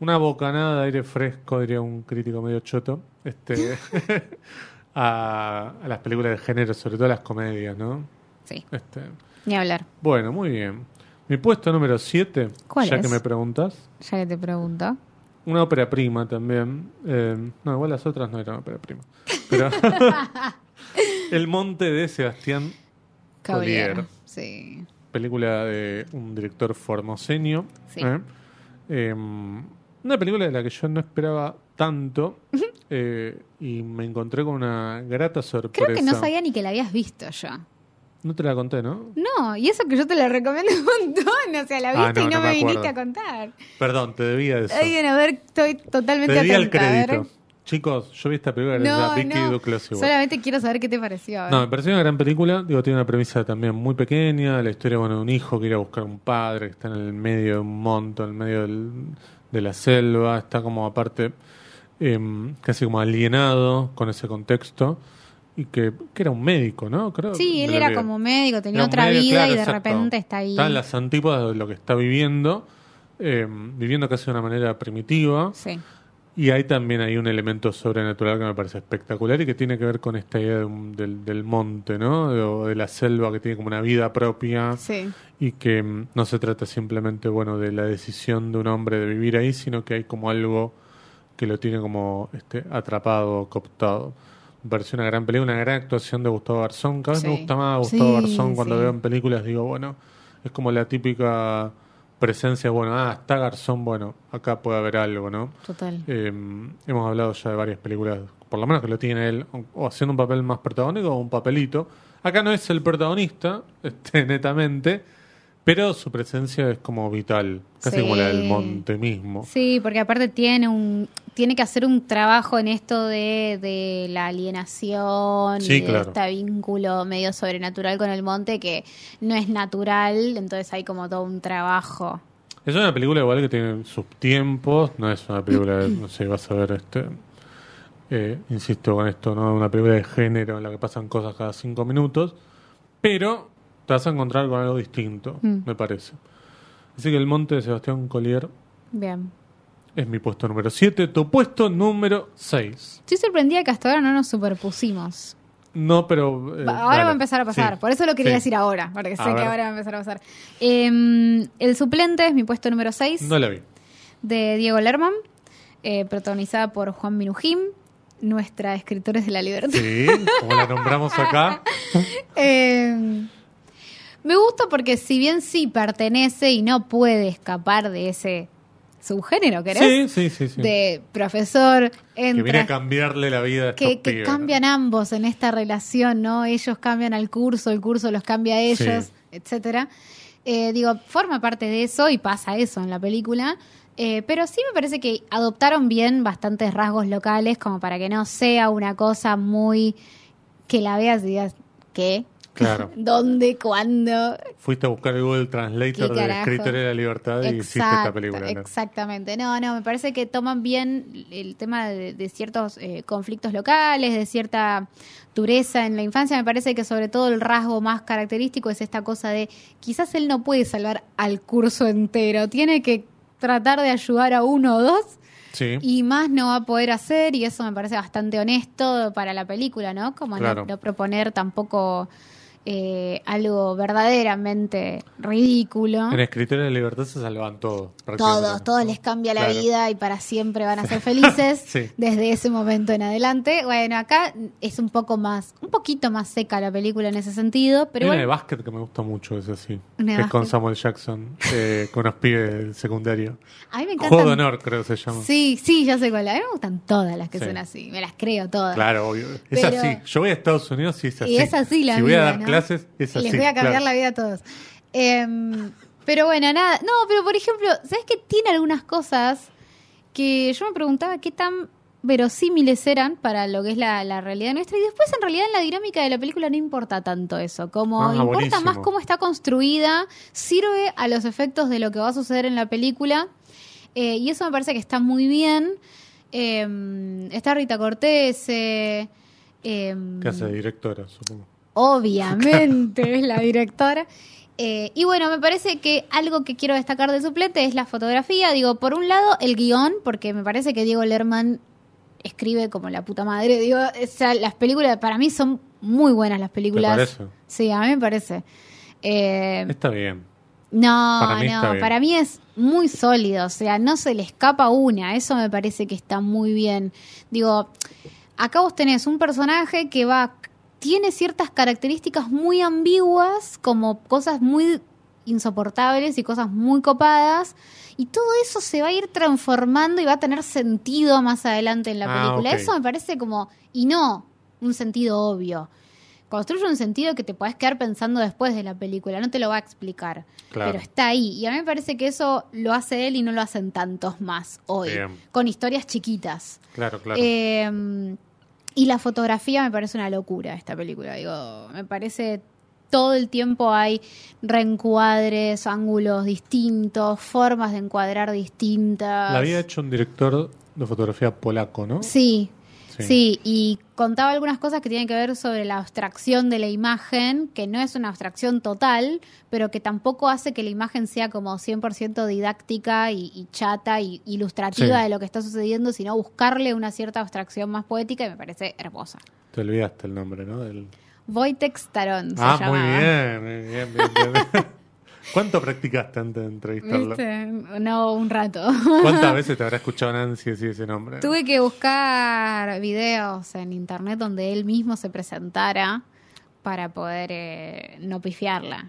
una bocanada de aire fresco, diría un crítico medio choto, este, [laughs] [laughs] a, a las películas de género, sobre todo las comedias, ¿no? Sí, Este, ni hablar. bueno, muy bien. Mi puesto número 7, ¿Cuál ya es? que me preguntas, Ya que te pregunto. una ópera prima también. Eh, no, igual las otras no eran ópera prima. Pero [laughs] El Monte de Sebastián. Collier. Sí. película de un director formoseño. Sí. ¿eh? Eh, una película de la que yo no esperaba tanto eh, y me encontré con una grata sorpresa. Creo que no sabía ni que la habías visto yo. No te la conté, ¿no? No, y eso que yo te la recomiendo un montón. O sea, la Ah, viste no, y no, no me, me viniste a contar. Perdón, te debía eso. A ver, estoy totalmente Te debía el crédito. Chicos, yo vi esta película No, Vicky no. Solamente quiero saber qué te pareció. No, me pareció una gran película. Digo, tiene una premisa también muy pequeña. La historia bueno, de un hijo que ir a buscar a un padre que está en el medio de un monto, en el medio del- de la selva. Está como aparte em, casi como alienado con ese contexto. Y que, que era un médico, ¿no? Creo, sí, él era que- como médico, tenía otra vida claro, y de exacto. repente está ahí. Está en las antípodas de lo que está viviendo. em, viviendo casi de una manera primitiva. Sí, Y hay también hay un elemento sobrenatural que me parece espectacular y que tiene que ver con esta idea de un- del, del monte, ¿no? De, o de la selva que tiene como una vida propia sí. y que mm, no se trata simplemente, bueno, de la decisión de un hombre de vivir ahí, sino que hay como algo que lo tiene como este, atrapado, cooptado. Me pareció una gran película, una gran actuación de Gustavo Garzón. Cada vez me gusta más Gustavo Sí, Garzón cuando sí. veo en películas, digo, bueno, es como la típica presencia, bueno, ah, está Garzón, bueno, acá puede haber algo, ¿no? Total. Eh, hemos hablado ya de varias películas, por lo menos que lo tiene él, o, o haciendo un papel más protagónico o un papelito. Acá no es el protagonista, [laughs] este, netamente, Pero su presencia es como vital, casi Sí. como la del monte mismo. Sí, porque aparte tiene un tiene que hacer un trabajo en esto de, de la alienación Sí, y de claro. este vínculo medio sobrenatural con el monte que no es natural, entonces hay como todo un trabajo. Es una película igual que tiene sus tiempos, no es una película, de, no sé, vas a ver este, eh, insisto con esto, no una película de género en la que pasan cosas cada cinco minutos, pero te vas a encontrar con algo distinto, Mm. me parece. Así que El Monte de Sebastián Collier Bien. Es mi puesto número 7, tu puesto número 6. Estoy sorprendida que hasta ahora no nos superpusimos. No, pero... eh, ahora va a empezar a pasar, Sí. por eso lo quería Sí. decir ahora, porque sé A que ver. ahora va a empezar a pasar. Eh, el suplente es mi puesto número 6. No la vi. de Diego Lerman, eh, protagonizada por Juan Minujín, nuestra Escritores de la Libertad. Sí, como la nombramos acá. [laughs] Eh, me gusta porque si bien sí pertenece y no puede escapar de ese subgénero, ¿querés? Sí, sí, sí. sí. De profesor, que viene a entra, cambiarle la vida a que, que pibes. cambian ambos en esta relación, ¿no? Ellos cambian al curso, el curso los cambia a ellos, Sí. etcétera. Eh, digo, forma parte de eso y pasa eso en la película. Eh, pero sí me parece que adoptaron bien bastantes rasgos locales como para que no sea una cosa muy que la veas y digas, ¿qué? Claro. [laughs] ¿Dónde? ¿Cuándo? Fuiste a buscar el Google Translator ¿Qué de carajo? Escritores de la Libertad y hiciste esta película. claro. Exactamente. No, no, me parece que toman bien el tema de, de ciertos eh, conflictos locales, de cierta dureza en la infancia. Me parece que sobre todo el rasgo más característico es esta cosa de quizás él no puede salvar al curso entero, tiene que tratar de ayudar a uno o dos Sí. y más no va a poder hacer y eso me parece bastante honesto para la película, ¿no? Como no- no, proponer tampoco eh, algo verdaderamente ridículo. En Escritores de Libertad se salvan todos. prácticamente. Todos, todos les cambia la Claro. vida y para siempre van a ser felices [laughs] Sí. desde ese momento en adelante. Bueno, acá es un poco más, un poquito más seca la película en ese sentido, pero Hay una de bueno, básquet que me gusta mucho, es así. Es con. Samuel Jackson, eh, con los pibes del secundario. a mí me Juego de honor, creo que se llama. Sí, sí, ya sé cuál. A mí me gustan todas las que Sí. son así, me las creo todas. Claro, obvio. Es Pero- así. Yo voy a Estados Unidos y es así. Y es así la Si voy vida, a dar ¿no? Clases, es así. Les voy a cambiar claro. la vida a todos. Em, pero bueno, nada. No, pero por ejemplo, ¿sabes que tiene algunas cosas que yo me preguntaba qué tan verosímiles eran para lo que es la, la realidad nuestra? Y después, en realidad, en la dinámica de la película no importa tanto eso. Como Ah, importa buenísimo. más cómo está construida, sirve a los efectos de lo que va a suceder en la película. eh, y eso me parece que está muy bien. Em, está Rita Cortés. eh, em, ¿Qué hace de directora, supongo? Obviamente es [laughs] la directora. Eh, y bueno, me parece que algo que quiero destacar de suplente es la fotografía. Digo, por un lado, el guion, porque me parece que Diego Lerman escribe como la puta madre. Digo, o sea, las películas, para mí son muy buenas las películas. parece? Sí, a mí me parece. Eh, Está bien. no, Para mí no, para mí es muy sólido, o sea, no se le escapa una, eso me parece que está muy bien. Digo, acá vos tenés un personaje que va, tiene ciertas características muy ambiguas, como cosas muy insoportables y cosas muy copadas, y todo eso se va a ir transformando y va a tener sentido más adelante en la Ah, película. Eso me parece como, y no un sentido obvio. Construye un sentido que te podés quedar pensando después de la película, no te lo va a explicar. Claro. Pero está ahí. Y a mí me parece que eso lo hace él y no lo hacen tantos más hoy. Bien. Con historias chiquitas. Claro, claro. Eh, y la fotografía me parece una locura esta película. Digo, me parece todo el tiempo hay reencuadres, ángulos distintos, formas de encuadrar distintas. La había hecho un director de fotografía polaco, ¿no? Sí, Sí. sí. y contaba algunas cosas que tienen que ver sobre la abstracción de la imagen, que no es una abstracción total, pero que tampoco hace que la imagen sea como 100% didáctica y, y chata y ilustrativa Sí. de lo que está sucediendo, sino buscarle una cierta abstracción más poética y me parece hermosa. Te olvidaste el nombre, ¿no? Del- Wojtek Staron se Ah, muy bien, muy bien, bien, bien. [laughs] ¿Cuánto practicaste antes de entrevistarlo? ¿Viste? No, un rato. ¿Cuántas veces te [laughs] habrá escuchado Nancy decir ese nombre? Tuve que buscar videos en internet donde él mismo se presentara para poder eh, no pifiarla.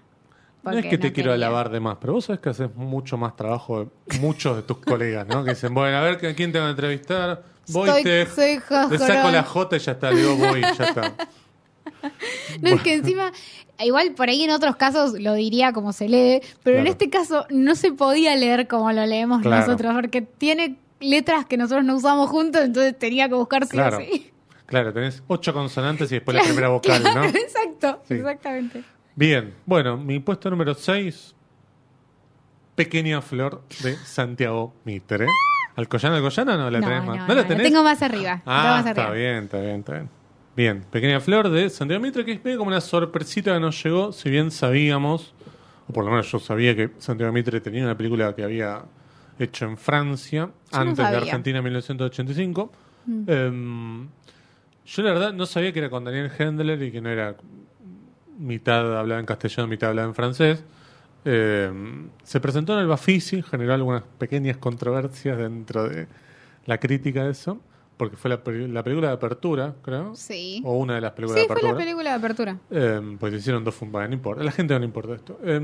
No es que te quiero alabar de más, pero vos sabés que haces mucho más trabajo de muchos de tus colegas, ¿no? Que dicen, bueno, a ver, ¿a quién te van a entrevistar? Voy, Estoy- te, soy le saco la J y ya está, digo voy, ya está. [laughs] [laughs] No, es que encima, igual por ahí en otros casos lo diría como se lee, pero en este caso no se podía leer como lo leemos Claro. nosotros, porque tiene letras que nosotros no usamos juntos, entonces tenía que buscar sí Claro. o sí. Claro, tenés ocho consonantes y después la primera vocal, ¿no? [laughs] Exacto, Sí. exactamente. Bien, bueno, mi puesto número 6, Pequeña Flor de Santiago Mitre. [laughs] ¿Alcoyana, Alcoyana no la No, tenés no, más? no, la tenés? tengo más arriba. Ah, más está arriba. bien, está bien, está bien. Bien, Pequeña Flor de Santiago Mitre, que es medio como una sorpresita que nos llegó, si bien sabíamos, o por lo menos yo sabía que Santiago Mitre tenía una película que había hecho en Francia, Yo no antes de. Argentina en 1985. Mm. Em, yo la verdad no sabía que era con Daniel Hendler y que no era mitad hablaba en castellano, mitad hablaba en francés. Eh, se presentó en el Bafisi, generó algunas pequeñas controversias dentro de la crítica de eso, porque fue la, la película de apertura, creo, Sí. o una de las películas Sí, de fue apertura. la película de apertura. Eh, pues hicieron dos funciones, no importa. A la gente no le importa esto. Eh,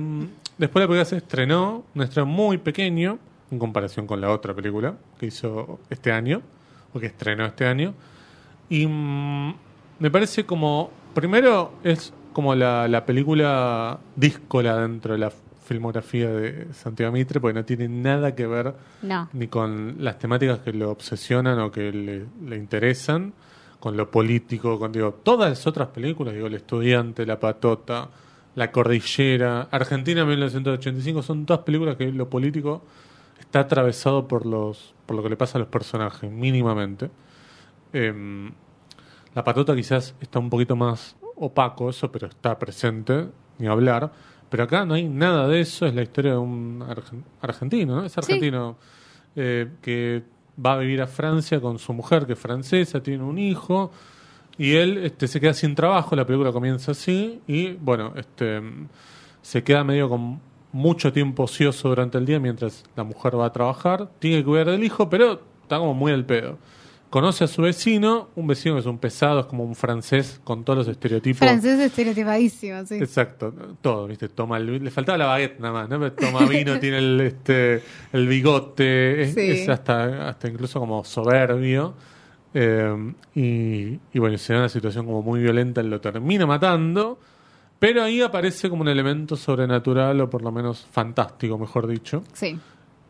después la película se estrenó, un estreno muy pequeño en comparación con la otra película que hizo este año, o que estrenó este año. Y mm, me parece como, primero es como la, la película díscola dentro de la filmografía de Santiago Mitre, porque no tiene nada que ver No. ni con las temáticas que lo obsesionan o que le, le interesan, con lo político, con digo, todas las otras películas, digo, El Estudiante, La Patota, La Cordillera, Argentina 1985, son todas películas que lo político está atravesado por los por lo que le pasa a los personajes, mínimamente. Em, la Patota quizás está un poquito más opaco eso, pero está presente, ni hablar. Pero acá no hay nada de eso, es la historia de un argen- argentino, ¿no? Es argentino eh, que va a vivir a Francia con su mujer, que es francesa, tiene un hijo, y él este, se queda sin trabajo, la película comienza así, y bueno, este se queda medio con mucho tiempo ocioso durante el día mientras la mujer va a trabajar, tiene que cuidar del hijo, pero está como muy al pedo. Conoce a su vecino, un vecino que es un pesado, es como un francés con todos los estereotipos. Francés estereotipadísimo, sí. Exacto, todo, ¿viste? Toma el- le faltaba la baguette nada más, ¿no? Pero Toma vino, [laughs] tiene el, este, el bigote, es, Sí. es hasta, hasta incluso como soberbio. eh, y, y bueno, se da una situación como muy violenta, él lo termina matando, pero ahí aparece como un elemento sobrenatural o por lo menos fantástico, mejor dicho, Sí.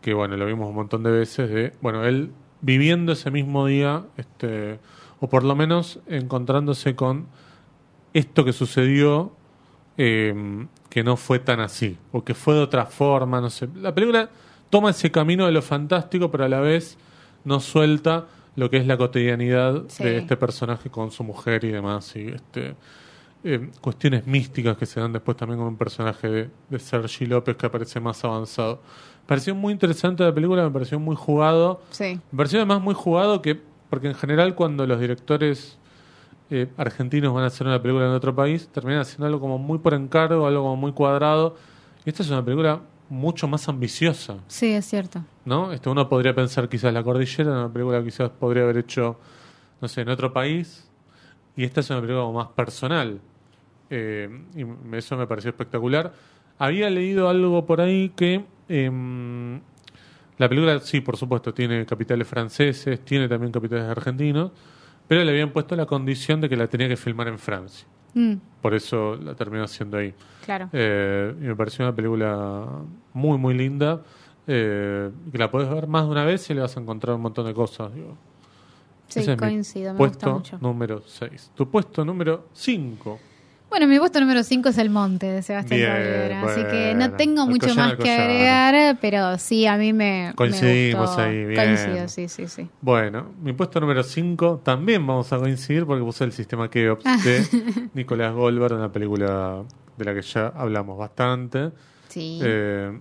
que bueno, lo vimos un montón de veces, de, bueno, él viviendo ese mismo día, este, o por lo menos encontrándose con esto que sucedió, eh, que no fue tan así, o que fue de otra forma, no sé. La película toma ese camino de lo fantástico, pero a la vez no suelta lo que es la cotidianidad Sí. de este personaje con su mujer y demás, y este eh, cuestiones místicas que se dan después también con un personaje de, de Sergi López que aparece más avanzado. Me pareció muy interesante la película, me pareció muy jugado. Sí. Me pareció además muy jugado que, porque en general cuando los directores eh, argentinos van a hacer una película en otro país, terminan haciendo algo como muy por encargo, algo como muy cuadrado. Y esta es una película mucho más ambiciosa, Sí, es cierto. ¿no? Este, uno podría pensar quizás La Cordillera, una película que quizás podría haber hecho, no sé, en otro país. Y esta es una película como más personal. Eh, y eso me pareció espectacular. Había leído algo por ahí que em, la película, sí, por supuesto, tiene capitales franceses, tiene también capitales argentinos, pero le habían puesto la condición de que la tenía que filmar en Francia. Mm, Por eso la terminó haciendo ahí. claro. Eh, y me pareció una película muy, muy linda. eh, que la puedes ver más de una vez y le vas a encontrar un montón de cosas. digo. Sí, Ese es mi coincido, gusta puesto mucho. número 6. Tu puesto número 5. Bueno, mi puesto número 5 es El Monte de Sebastián Rivera, así que no tengo mucho más que agregar, pero sí, a mí me, me Coincidimos gustó. ahí, bien. Coincido, sí, sí, sí. Bueno, mi puesto número 5 también vamos a coincidir porque puse el sistema Keops de [laughs] Nicolás Goldberg, una película de la que ya hablamos bastante. Sí, Eh,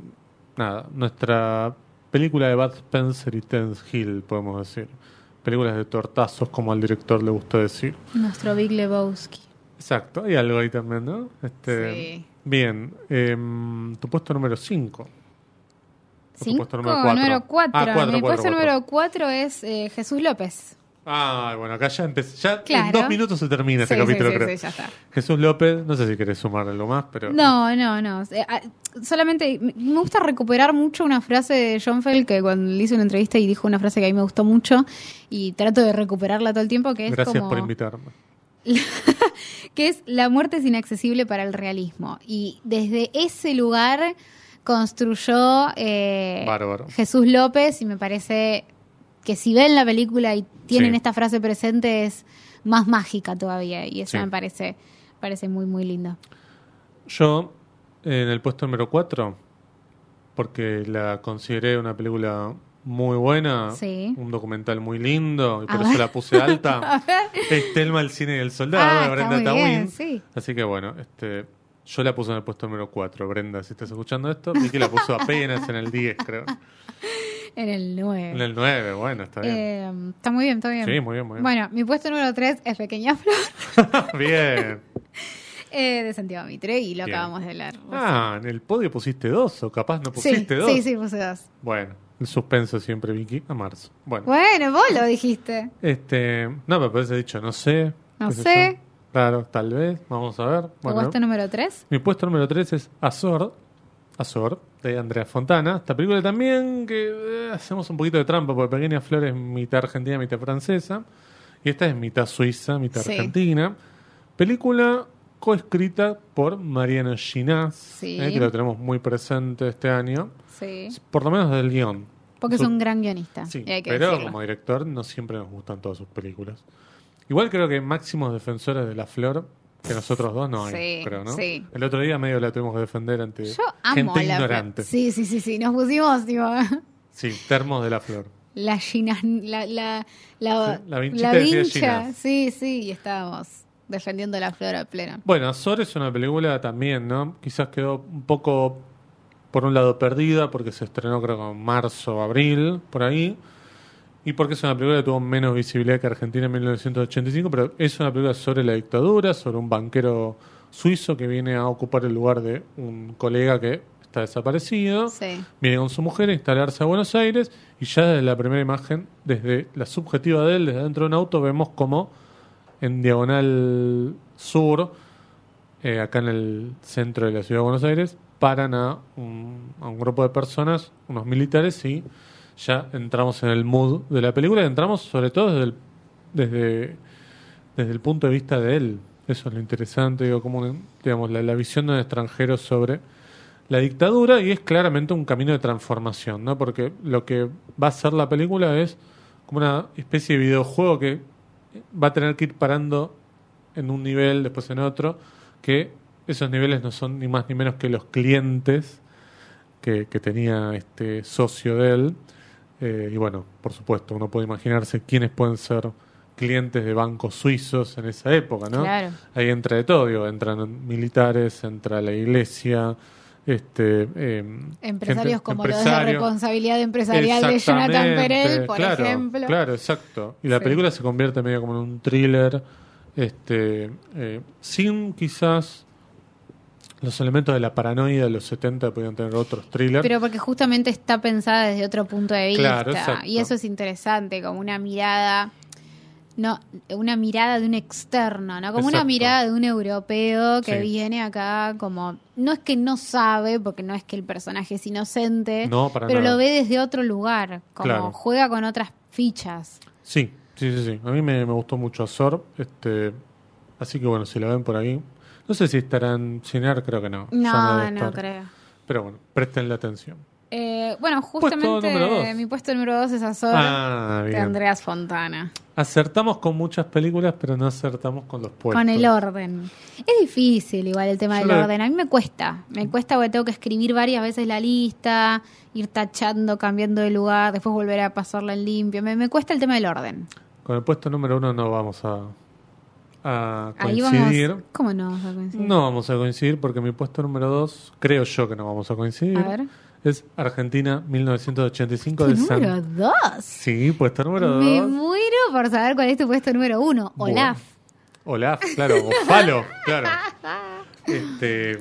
nada, nuestra película de Bud Spencer y Terence Hill, podemos decir. Películas de tortazos, como al director le gusta decir. nuestro Big Lebowski. Exacto, hay algo ahí también, ¿no? Este, Sí. Bien, em, tu puesto número 5. Cinco, puesto número cuatro. número 4. Ah, cuatro, Mi cuatro, puesto cuatro. número 4 es eh, Jesús López. Ah, bueno, acá ya empecé. Ya en Claro. dos minutos se termina este Sí, sí, capítulo, sí, creo. sí, ya está. Jesús López, no sé si querés sumar algo más, pero. No, no, no. Eh, ah, solamente me me gusta recuperar mucho una frase de John Fell que cuando le hice una entrevista y dijo una frase que a mí me gustó mucho y trato de recuperarla todo el tiempo que es Gracias como por invitarme. [laughs] que es La muerte es inaccesible para el realismo. Y desde ese lugar construyó eh. Jesús López y me parece que si ven la película y tienen Sí. esta frase presente es más mágica todavía y eso Sí. me parece parece muy muy lindo. Yo, en el puesto número 4, porque la consideré una película muy buena, Sí. un documental muy lindo, y por A eso ver. la puse alta. [laughs] es Telma, el cine y el soldado, Ah, de Brenda Tawin. sí. Así que bueno, este, yo la puse en el puesto número 4, Brenda, si estás escuchando esto. Vicky la puso apenas en el 10, creo. [laughs] En el 9. En el 9, bueno, está bien. Eh, está muy bien, está bien. Sí, muy bien, muy bien. Bueno, mi puesto número 3 es Pequeña Flor [laughs] bien. eh, de Santiago Mitre y lo Bien. acabamos de hablar. Ah, en el podio pusiste dos, o capaz no sí, pusiste dos. sí, sí, puse dos. Bueno, el suspenso siempre, Vicky, a marzo. Bueno. Bueno, vos lo dijiste. Este, no, me parece dicho, no sé. No sé yo. Claro, tal vez, vamos a ver. ¿Tu Bueno, puesto número 3? mi puesto número 3 es Azor, Azor, de Andrea Fontana. Esta película también que eh, hacemos un poquito de trampa, porque Pequeña Flor es mitad argentina, mitad francesa. Y esta es mitad suiza, mitad Sí. argentina. Película coescrita por Mariano Ginás, Sí. eh, que lo tenemos muy presente este año. Sí. Por lo menos del guion. Porque es un gran guionista. Sí, y hay que pero decirlo. como director no siempre nos gustan todas sus películas. Igual creo que máximos defensores de la flor que nosotros dos no hay, Sí, creo, ¿no? sí. El otro día medio la tuvimos que defender ante Yo amo gente la ignorante. Sí, sí, sí, sí. Nos pusimos, [laughs] Sí, termos de la flor. la Gina, la, la, la, Sí, la vinchita vincha. Sí, sí, y estábamos defendiendo la flor a plena. Bueno, Azor es una película también, ¿no? Quizás quedó un poco, por un lado, perdida porque se estrenó creo que en marzo, abril, por ahí. Y porque es una película que tuvo menos visibilidad que Argentina en 1985, pero es una película sobre la dictadura, sobre un banquero suizo que viene a ocupar el lugar de un colega que está desaparecido. Sí. Viene con su mujer a instalarse a Buenos Aires y ya desde la primera imagen, desde la subjetiva de él, desde dentro de un auto, vemos como en diagonal sur, eh, acá en el centro de la ciudad de Buenos Aires, paran a un, a un grupo de personas, unos militares, y ya entramos en el mood de la película. y Entramos sobre todo desde el, desde, desde el punto de vista de él. Eso es lo interesante, digo, como digamos, la, visión de un extranjero sobre la dictadura y es claramente un camino de transformación, ¿no? Porque lo que va a ser la película es como una especie de videojuego que va a tener que ir parando en un nivel, después en otro, que esos niveles no son ni más ni menos que los clientes que, que tenía este socio de él. Eh, y bueno, por supuesto, uno puede imaginarse quiénes pueden ser clientes de bancos suizos en esa época, ¿no? Claro. Ahí entra de todo, digo, entran militares, entra la iglesia, este eh, Empresarios gente- como los de responsabilidad empresarial de Jonathan Perel, por claro, ejemplo. Claro, exacto. Y la Sí. película se convierte medio como en un thriller, este, eh, sin quizás los elementos de la paranoia de los 70 podían tener otros thrillers. Pero porque justamente está pensada desde otro punto de vista. Claro, exacto. y eso es interesante, como una mirada. No, una mirada de un externo, ¿no? Como una mirada de un europeo que Sí. viene acá como... No es que no sabe, porque no es que el personaje es inocente, No, para pero nada. lo ve desde otro lugar, como Claro. juega con otras fichas. Sí, sí, sí, sí. A mí me, me gustó mucho Azor. Este, así que bueno, si la ven por ahí. No sé si estarán cinear, creo que no. No, no estar. creo. Pero bueno, prestenle atención. Eh, bueno, justamente mi puesto número dos es Azor Ah, de. Andreas Fontana. Acertamos con muchas películas, pero no acertamos con los puestos. Con el orden. Es difícil igual el tema Yo del orden. A mí me cuesta. Me cuesta porque tengo que escribir varias veces la lista, ir tachando, cambiando de lugar, después volver a pasarla en limpio. Me, me cuesta el tema del orden. Con el puesto número uno no vamos a, coincidir. vamos. ¿Cómo no vamos a coincidir? No vamos a coincidir porque mi puesto número dos, creo yo que no vamos a coincidir. A ver. Es Argentina 1985 Tu de San. número dos. Sí, puesto número Me dos. muero por saber cuál es tu puesto número uno. Olaf. Olaf, claro, [laughs] o Falo, claro. Este,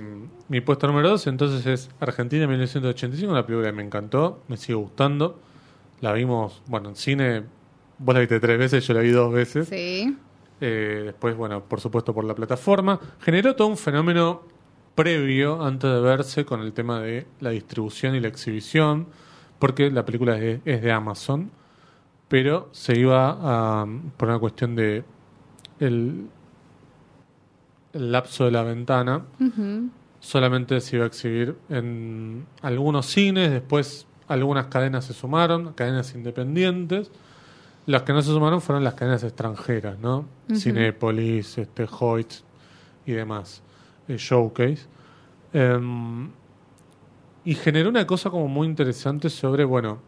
mi puesto número dos entonces es Argentina 1985, una película que me encantó, me sigue gustando. La vimos, bueno, en cine, vos la viste tres veces, yo la vi dos veces. Sí. Eh, después, bueno, por supuesto por la plataforma. Generó todo un fenómeno previo, antes de verse, con el tema de la distribución y la exhibición, porque la película es de, es de Amazon, pero se iba a, por una cuestión de el, el lapso de la ventana. Solamente se iba a exhibir en algunos cines, después algunas cadenas se sumaron, cadenas independientes. Las que no se sumaron fueron las cadenas extranjeras, ¿no? Ujú. Cinépolis, este, Hoyt y demás. Eh, Showcase. Em, y generó una cosa como muy interesante sobre, bueno,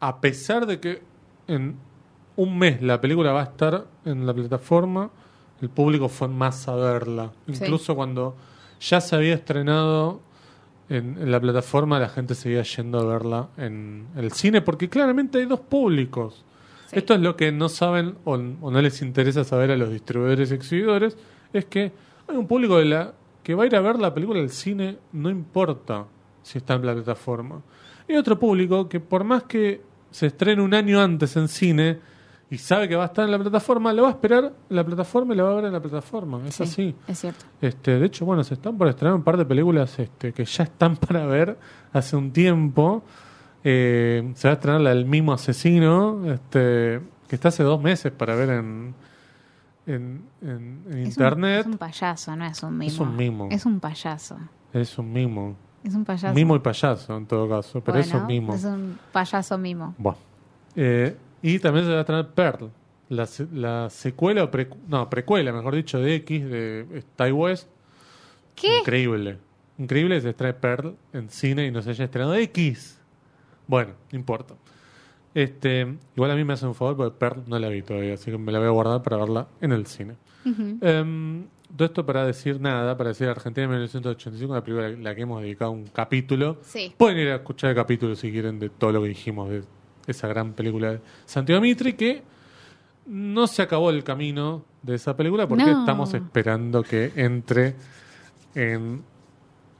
a pesar de que en un mes la película va a estar en la plataforma, el público fue más a verla. Sí. Incluso cuando ya se había estrenado en, en la plataforma, la gente seguía yendo a verla en el cine, porque claramente hay dos públicos. Sí. Esto es lo que no saben o, o no les interesa saber a los distribuidores y exhibidores, es que hay un público de la, que va a ir a ver la película del cine, no importa si está en la plataforma. Y otro público que por más que se estrene un año antes en cine y sabe que va a estar en la plataforma, lo va a esperar en la plataforma y lo va a ver en la plataforma. Es Sí, así. Es cierto. Este, de hecho, bueno, se están por estrenar un par de películas este, que ya están [laughs] para ver hace un tiempo. Eh, se va a estrenar la del mismo asesino, este, que está hace dos meses para ver en, en, en- en Es un- internet. Es un, payaso, no es un mimo. Es un mimo. Es un payaso. Es un mimo. Es un payaso. Mimo y payaso, en todo caso, pero es un Bueno, mimo. Es un payaso mimo. Buah. Eh, y también se va a estrenar Pearl, la, se- la secuela, o no, precuela, mejor dicho, de X, de Ty West. ¿Qué? Increíble. Increíble se estrene Pearl en cine y no se haya estrenado X. Bueno, no importa. Este, igual a mí me hace un favor porque Pearl no la vi todavía, así que me la voy a guardar para verla en el cine. Em, todo esto para decir nada, para decir Argentina en 1985, la película a la que hemos dedicado un capítulo. Sí. Pueden ir a escuchar el capítulo si quieren de todo lo que dijimos de esa gran película de Santiago Mitri, que no se acabó el camino de esa película porque No. estamos esperando que entre en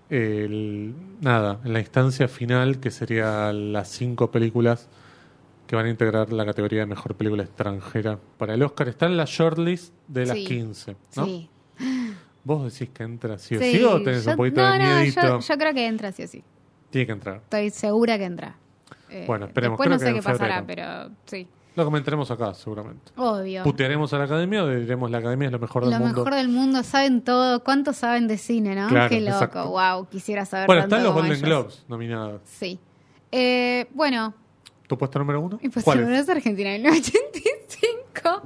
el nada, en la instancia final que sería las cinco películas que van a integrar la categoría de mejor película extranjera para el Oscar. Está en la shortlist de las Sí. 15, ¿no? Sí. ¿Vos decís que entra sí o Sí, sí, o tenés yo- un poquito no, de no, miedito? yo, yo creo que entra sí o sí. Tiene que entrar. Estoy segura que entra. Eh, Bueno, esperemos, Después creo no sé qué pasará, pero sí. Lo comentaremos acá, seguramente. Obvio. ¿Putearemos a la academia o diremos la academia es lo mejor del Lo mundo? mejor del mundo, saben todo. ¿Cuánto saben de cine, no? Claro, Qué loco. exacto. Wow, quisiera saber Bueno, tanto están los Golden ellos. Globes nominados. Sí. Eh, bueno, ¿Tu puesto número uno? y pues ¿Cuál el es? es Argentina en el [laughs] 85.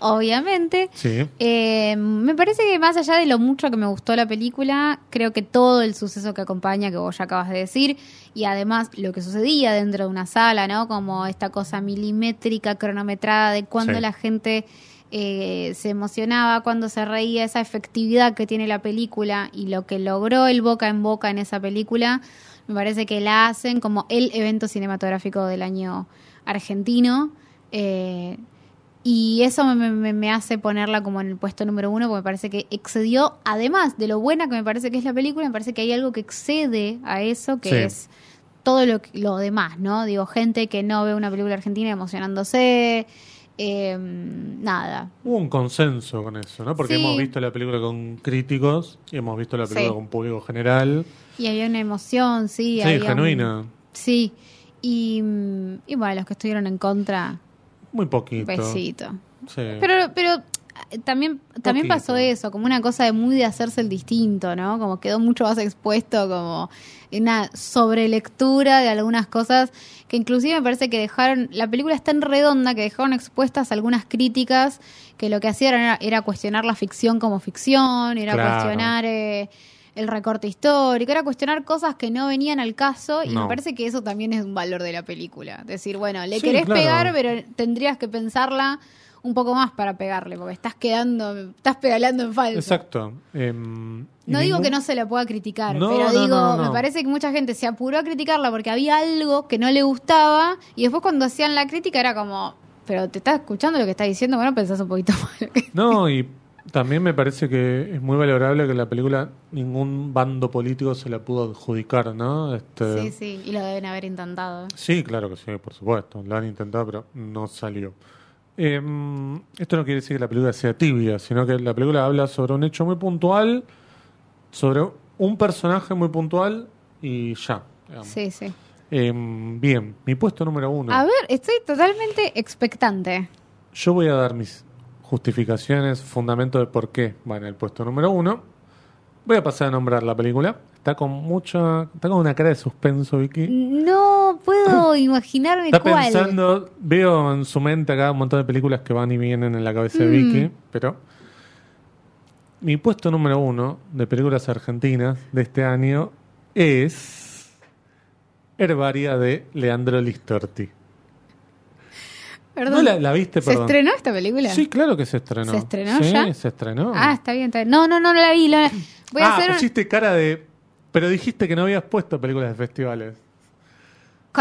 Obviamente. Sí. Eh, me parece que más allá de lo mucho que me gustó la película, creo que todo el suceso que acompaña, que vos ya acabas de decir, y además lo que sucedía dentro de una sala, ¿no? Como esta cosa milimétrica, cronometrada de cuando Sí. la gente eh, se emocionaba, cuando se reía, esa efectividad que tiene la película y lo que logró el boca en boca en esa película, me parece que la hacen como el evento cinematográfico del año argentino. Eh, y eso me, me- me hace ponerla como en el puesto número uno, porque me parece que excedió, además de lo buena que me parece que es la película, me parece que hay algo que excede a eso, que Sí. es todo lo, lo demás, ¿no? Digo, gente que no ve una película argentina emocionándose, eh, nada. Hubo un consenso con eso, ¿no? Porque Sí. hemos visto la película con críticos y hemos visto la película Sí. con público general. Y había una emoción, sí. Sí, había un- genuina. sí. Y, mm, y bueno, los que estuvieron en contra, Muy poquito. besito. Sí. Pero, pero eh, también, también Poquito. pasó eso, como una cosa de muy de hacerse el distinto, ¿no? Como quedó mucho más expuesto, como una sobrelectura de algunas cosas que inclusive me parece que dejaron, la película es tan redonda que dejaron expuestas algunas críticas que lo que hacían era, era cuestionar la ficción como ficción, era Claro. cuestionar eh, el recorte histórico, era cuestionar cosas que no venían al caso y No. me parece que eso también es un valor de la película. Decir, bueno, le Sí, querés claro. pegar, pero tendrías que pensarla un poco más para pegarle, porque estás quedando, estás pedaleando en falso. Exacto. Em, No digo que no se la pueda criticar, No, pero no, digo, no, me parece que mucha gente se apuró a criticarla porque había algo que no le gustaba y después cuando hacían la crítica era como, pero te estás escuchando lo que estás diciendo, bueno, pensás un poquito [laughs] mal. No, y también me parece que es muy valorable que la película ningún bando político se la pudo adjudicar, ¿no? Este, sí, sí, y lo deben haber intentado. Sí, claro que sí, por supuesto. Lo han intentado, pero no salió. Em, esto no quiere decir que la película sea tibia, sino que la película habla sobre un hecho muy puntual, sobre un personaje muy puntual y ya. digamos. Sí, sí. Em, bien, mi puesto número uno. A ver, estoy totalmente expectante. Yo voy a dar mis justificaciones, fundamento de por qué va en el puesto número uno. Voy a pasar a nombrar la película. Está con mucha. Está con una cara de suspenso, Vicky. No puedo [coughs] imaginarme Está cuál. pensando, veo en su mente acá un montón de películas que van y vienen en la cabeza de Mm. Vicky, pero mi puesto número uno de películas argentinas de este año es Herbaria de Leandro Listorti. Perdón. ¿No la, la viste, ¿Se perdón? estrenó esta película? Sí, claro que se estrenó. ¿Se estrenó sí, ya? se estrenó. Ah, está bien, está bien. No, no, no, no la vi. la- Voy a ah, hacer pusiste cara de... Pero dijiste que no habías puesto películas de festivales.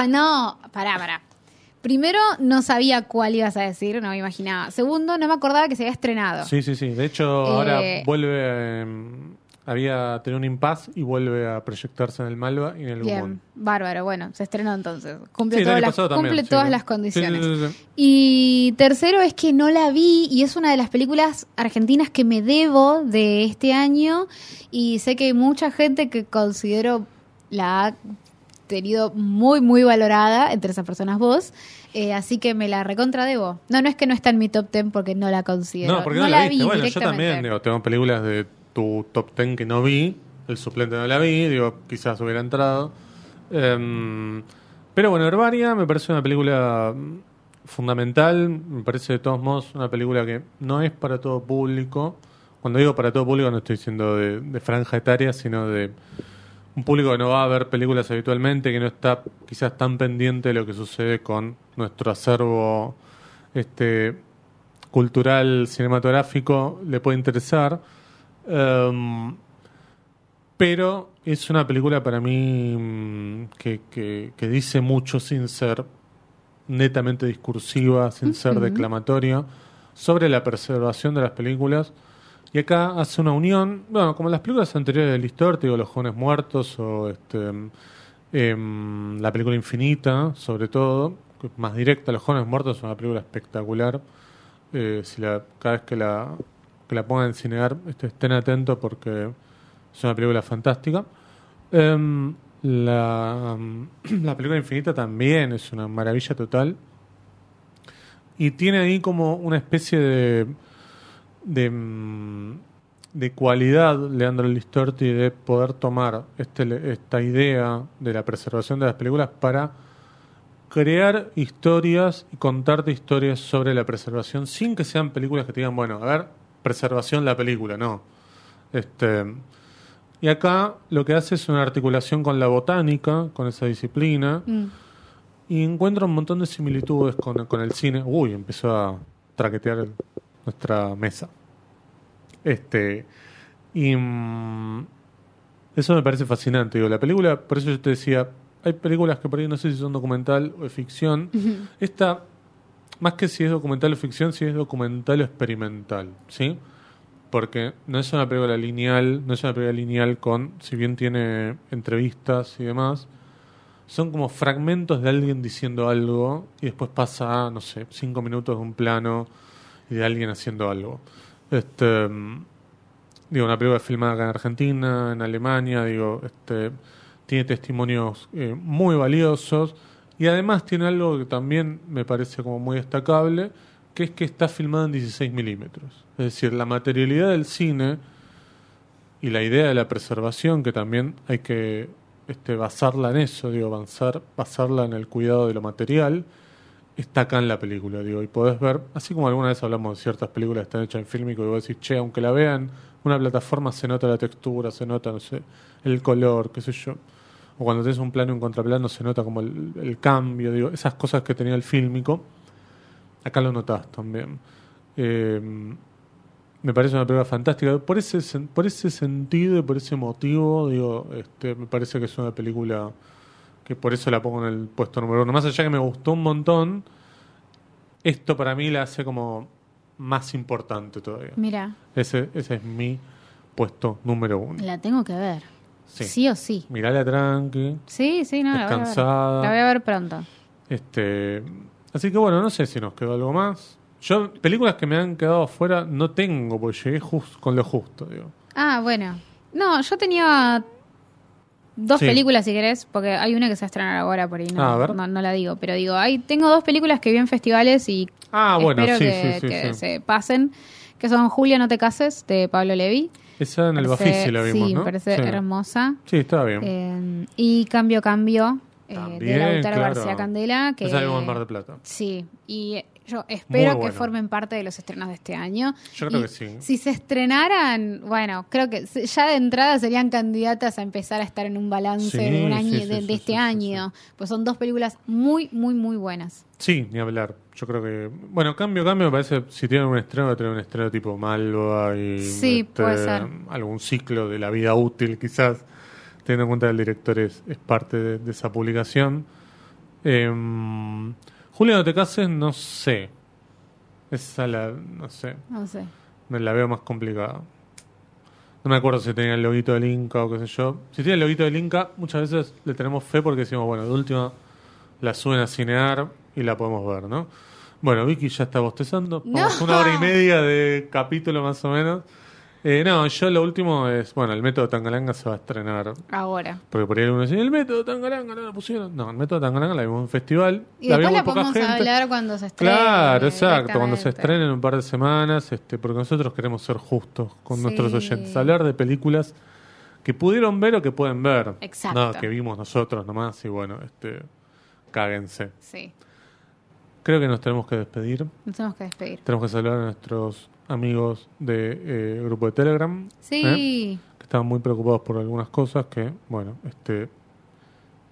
No, pará, pará. Primero, no sabía cuál ibas a decir, no me imaginaba. Segundo, no me acordaba que se había estrenado. Sí, sí, sí. De hecho, ahora Eh, vuelve. eh, había tenido un impas y vuelve a proyectarse en el Malva y en el Bien, Gumón. bárbaro. Bueno, se estrenó entonces. Cumple, Sí, todas, las, pasado también, cumple sí, todas sí. las condiciones. Sí. Y tercero es que no la vi y es una de las películas argentinas que me debo de este año y sé que hay mucha gente que considero la ha tenido muy, muy valorada, entre esas personas vos, eh, así que me la recontra debo. No, no es que no está en mi top ten porque no la considero. No, porque no, la, vi Bueno, yo también, digo, tengo películas de tu top ten que no vi. El suplente no la vi, digo, quizás hubiera entrado. Em, pero bueno, Herbaria me parece una película fundamental. Me parece de todos modos una película que no es para todo público. Cuando digo para todo público no estoy diciendo de, de franja etaria, sino de un público que no va a ver películas habitualmente, que no está quizás tan pendiente de lo que sucede con nuestro acervo este cultural cinematográfico, le puede interesar. Em, pero es una película para mí mm, que, que- que dice mucho sin ser netamente discursiva, sin ser declamatoria, sobre la preservación de las películas. Y acá hace una unión, bueno, como las películas anteriores de Listor, digo, Los Jóvenes Muertos o este, em, la película Infinita, sobre todo, más directa. Los Jóvenes Muertos es una película espectacular. Eh, si la, cada vez que la, que la pongan en cinear, este, estén atentos porque es una película fantástica. Em, la, [clears throat] la película Infinita también es una maravilla total. Y tiene ahí como una especie de, de, mm, de cualidad, Leandro Listorti, de poder tomar este, esta idea de la preservación de las películas para crear historias y contarte historias sobre la preservación sin que sean películas que te digan, bueno, a ver, preservación la película, no. Este, y acá lo que hace es una articulación con la botánica, con esa disciplina, Mm. y encuentra un montón de similitudes con, con el cine. Uy, empezó a traquetear nuestra mesa. Este. Y. mm, eso me parece fascinante. Digo, la película, por eso yo te decía, hay películas que por ahí no sé si son documental o de ficción. Esta, más que si es documental o ficción, si es documental o experimental, ¿sí? Porque no es una película lineal, no es una película lineal con, si bien tiene entrevistas y demás, son como fragmentos de alguien diciendo algo y después pasa, no sé, cinco minutos de un plano y de alguien haciendo algo. Este, digo, una película filmada acá en Argentina, en Alemania, digo, este, tiene testimonios eh, muy valiosos y además tiene algo que también me parece como muy destacable, que es que está filmada en 16 milímetros. Es decir, la materialidad del cine y la idea de la preservación, que también hay que este, basarla en eso, digo, avanzar, basarla en el cuidado de lo material, está acá en la película, digo, y podés ver, así como alguna vez hablamos de ciertas películas que están hechas en fílmico, y vos decís, che, aunque la vean una plataforma se nota la textura, se nota, no sé, el color, qué sé yo. O cuando tenés un plano y un contraplano se nota como el, el cambio, digo, esas cosas que tenía el fílmico, acá lo notás también. Eh, me parece una película fantástica. Por ese, por ese sentido y por ese motivo, digo, este, me parece que es una película que por eso la pongo en el puesto número uno. Más allá que me gustó un montón, esto para mí la hace como más importante todavía. Mira, Ese, ese es mi puesto número uno. la tengo que ver. Sí. Sí, o sí. Mirala tranqui, Sí, sí, no, la voy a ver. descansada. La voy a ver pronto. Este, así que bueno, no sé si nos quedó algo más. Yo, películas que me han quedado afuera no tengo, porque llegué jus- con lo justo, digo. Ah, bueno. No, yo tenía dos Sí. películas si querés, porque hay una que se va a estrenar ahora por ahí, no, Ah, a ver. no, no la digo, pero digo, hay, tengo dos películas que vi en festivales y Ah, bueno, espero sí, que, sí, sí, que sí. se pasen, que son Julia, no te cases, de Pablo Levi. Esa en el Parece- Bafisi la vimos, sí, parece sí. hermosa. Sí, estaba bien. Eh, y Cambio, Cambio, eh, de Lautaro claro. García Candela. Que, Esa vimos en Mar del Plata. Sí, y yo espero que formen parte de los estrenos de este año. Yo creo Y que sí. Si se estrenaran, bueno, creo que ya de entrada serían candidatas a empezar a estar en un balance Sí, de un año sí, de, sí, de sí, este año. Pues son dos películas muy, muy, muy buenas. Sí, ni hablar. Yo creo que. Bueno, cambio, cambio, me parece. Si tienen un estreno, va a tener un estreno tipo Malva y. este, Sí, puede ser. Algún ciclo de la vida útil, quizás. Teniendo en cuenta que el director es, es parte de, de esa publicación. Em, Julia, no te cases, no sé. Esa la. No sé. No sé. Me la veo más complicada. No me acuerdo si tenía el loguito del Inca o qué sé yo. Si tiene el loguito del Inca, muchas veces le tenemos fe porque decimos, bueno, de última la suben a cinear y la podemos ver, ¿no? Bueno, Vicky ya está bostezando. Vamos No. una hora y media de capítulo más o menos. Eh, no, yo lo último es, bueno, el método Tangalanga se va a estrenar. Ahora. Porque por ahí algunos dicen, el método Tangalanga no lo pusieron. No, el método Tangalanga la vimos en un festival. Y la después la poca podemos gente. hablar cuando se estrene. Claro, exacto, cuando se estrene en un par de semanas, este, porque nosotros queremos ser justos con Sí. nuestros oyentes, hablar de películas que pudieron ver o que pueden ver, Exacto. no que vimos nosotros nomás y bueno, este, cáguense. Sí, Creo que nos tenemos que despedir, nos tenemos que despedir. tenemos que saludar a nuestros amigos de eh, grupo de Telegram, Sí, que estaban muy preocupados por algunas cosas que, bueno, este,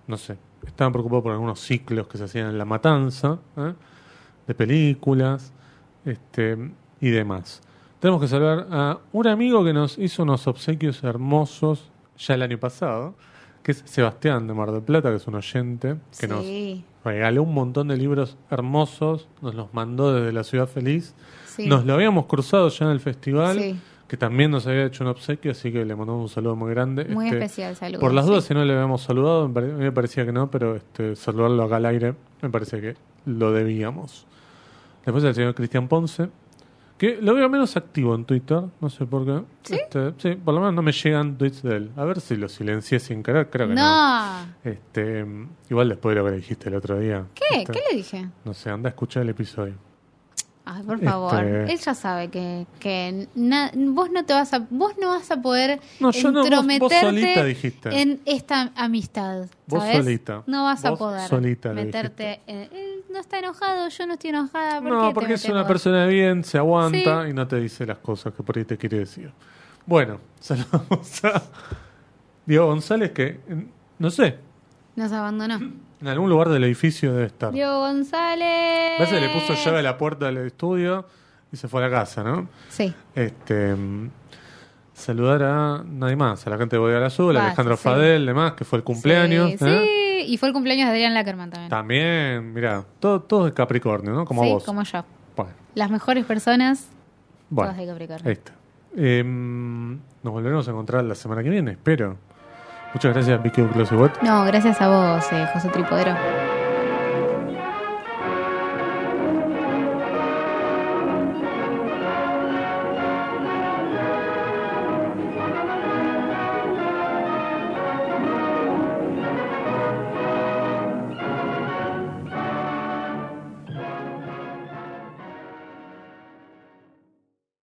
no sé, estaban preocupados por algunos ciclos que se hacían en La Matanza, ¿eh? de películas, este, y demás. Tenemos que saludar a un amigo que nos hizo unos obsequios hermosos ya el año pasado, que es Sebastián de Mar del Plata, que es un oyente, que nos regaló un montón de libros hermosos, nos los mandó desde la Ciudad Feliz. Sí. Nos lo habíamos cruzado ya en el festival Sí. que también nos había hecho un obsequio, así que le mandamos un saludo muy grande. Muy Este, especial, saludos. Por las dudas, si no le habíamos saludado, me, pare- me parecía que no, pero este, saludarlo acá al aire, me parece que lo debíamos. Después el señor Cristian Ponce, que lo veo menos activo en Twitter, no sé por qué. ¿Sí? Este, sí, por lo menos no me llegan tweets de él. A ver si lo silencié sin querer, creo que no. No. Este, igual después de lo que le dijiste el otro día. ¿Qué? Este, ¿Qué le dije? No sé, anda a escuchar el episodio. Ay, por favor. Este- Él ya sabe que, que na- vos no te vas a vos no vas a poder No, yo no, vos- vos entrometerte solita dijiste. en esta amistad. Vos ¿sabes? solita. No vas a Vos poder solita meterte en, él no está enojado, yo no estoy enojada. ¿por qué No, te porque es una vos? persona de bien, se aguanta Sí. y no te dice las cosas que por ahí te quiere decir. Bueno, [laughs] saludamos a Diego González que, no sé, Nos abandonó. En algún lugar del edificio debe estar. Diego González. Parece que le puso llave a la puerta del estudio y se fue a la casa, ¿no? Sí. Este, saludar a nadie más, a la gente de Bodega Azul, a Alejandro sí. Fadel, demás, que fue el cumpleaños. Sí, ¿eh? sí, y fue el cumpleaños de Adrián Lackerman también. También, mira, todo, todo de Capricornio, ¿no? Como sí, vos. como yo. Bueno, Las mejores personas, bueno. todas de Capricornio. Ahí está. Em, nos volveremos a encontrar la semana que viene, espero. Muchas gracias, Vicky Closewat. No, gracias a vos, eh, José Tripodero.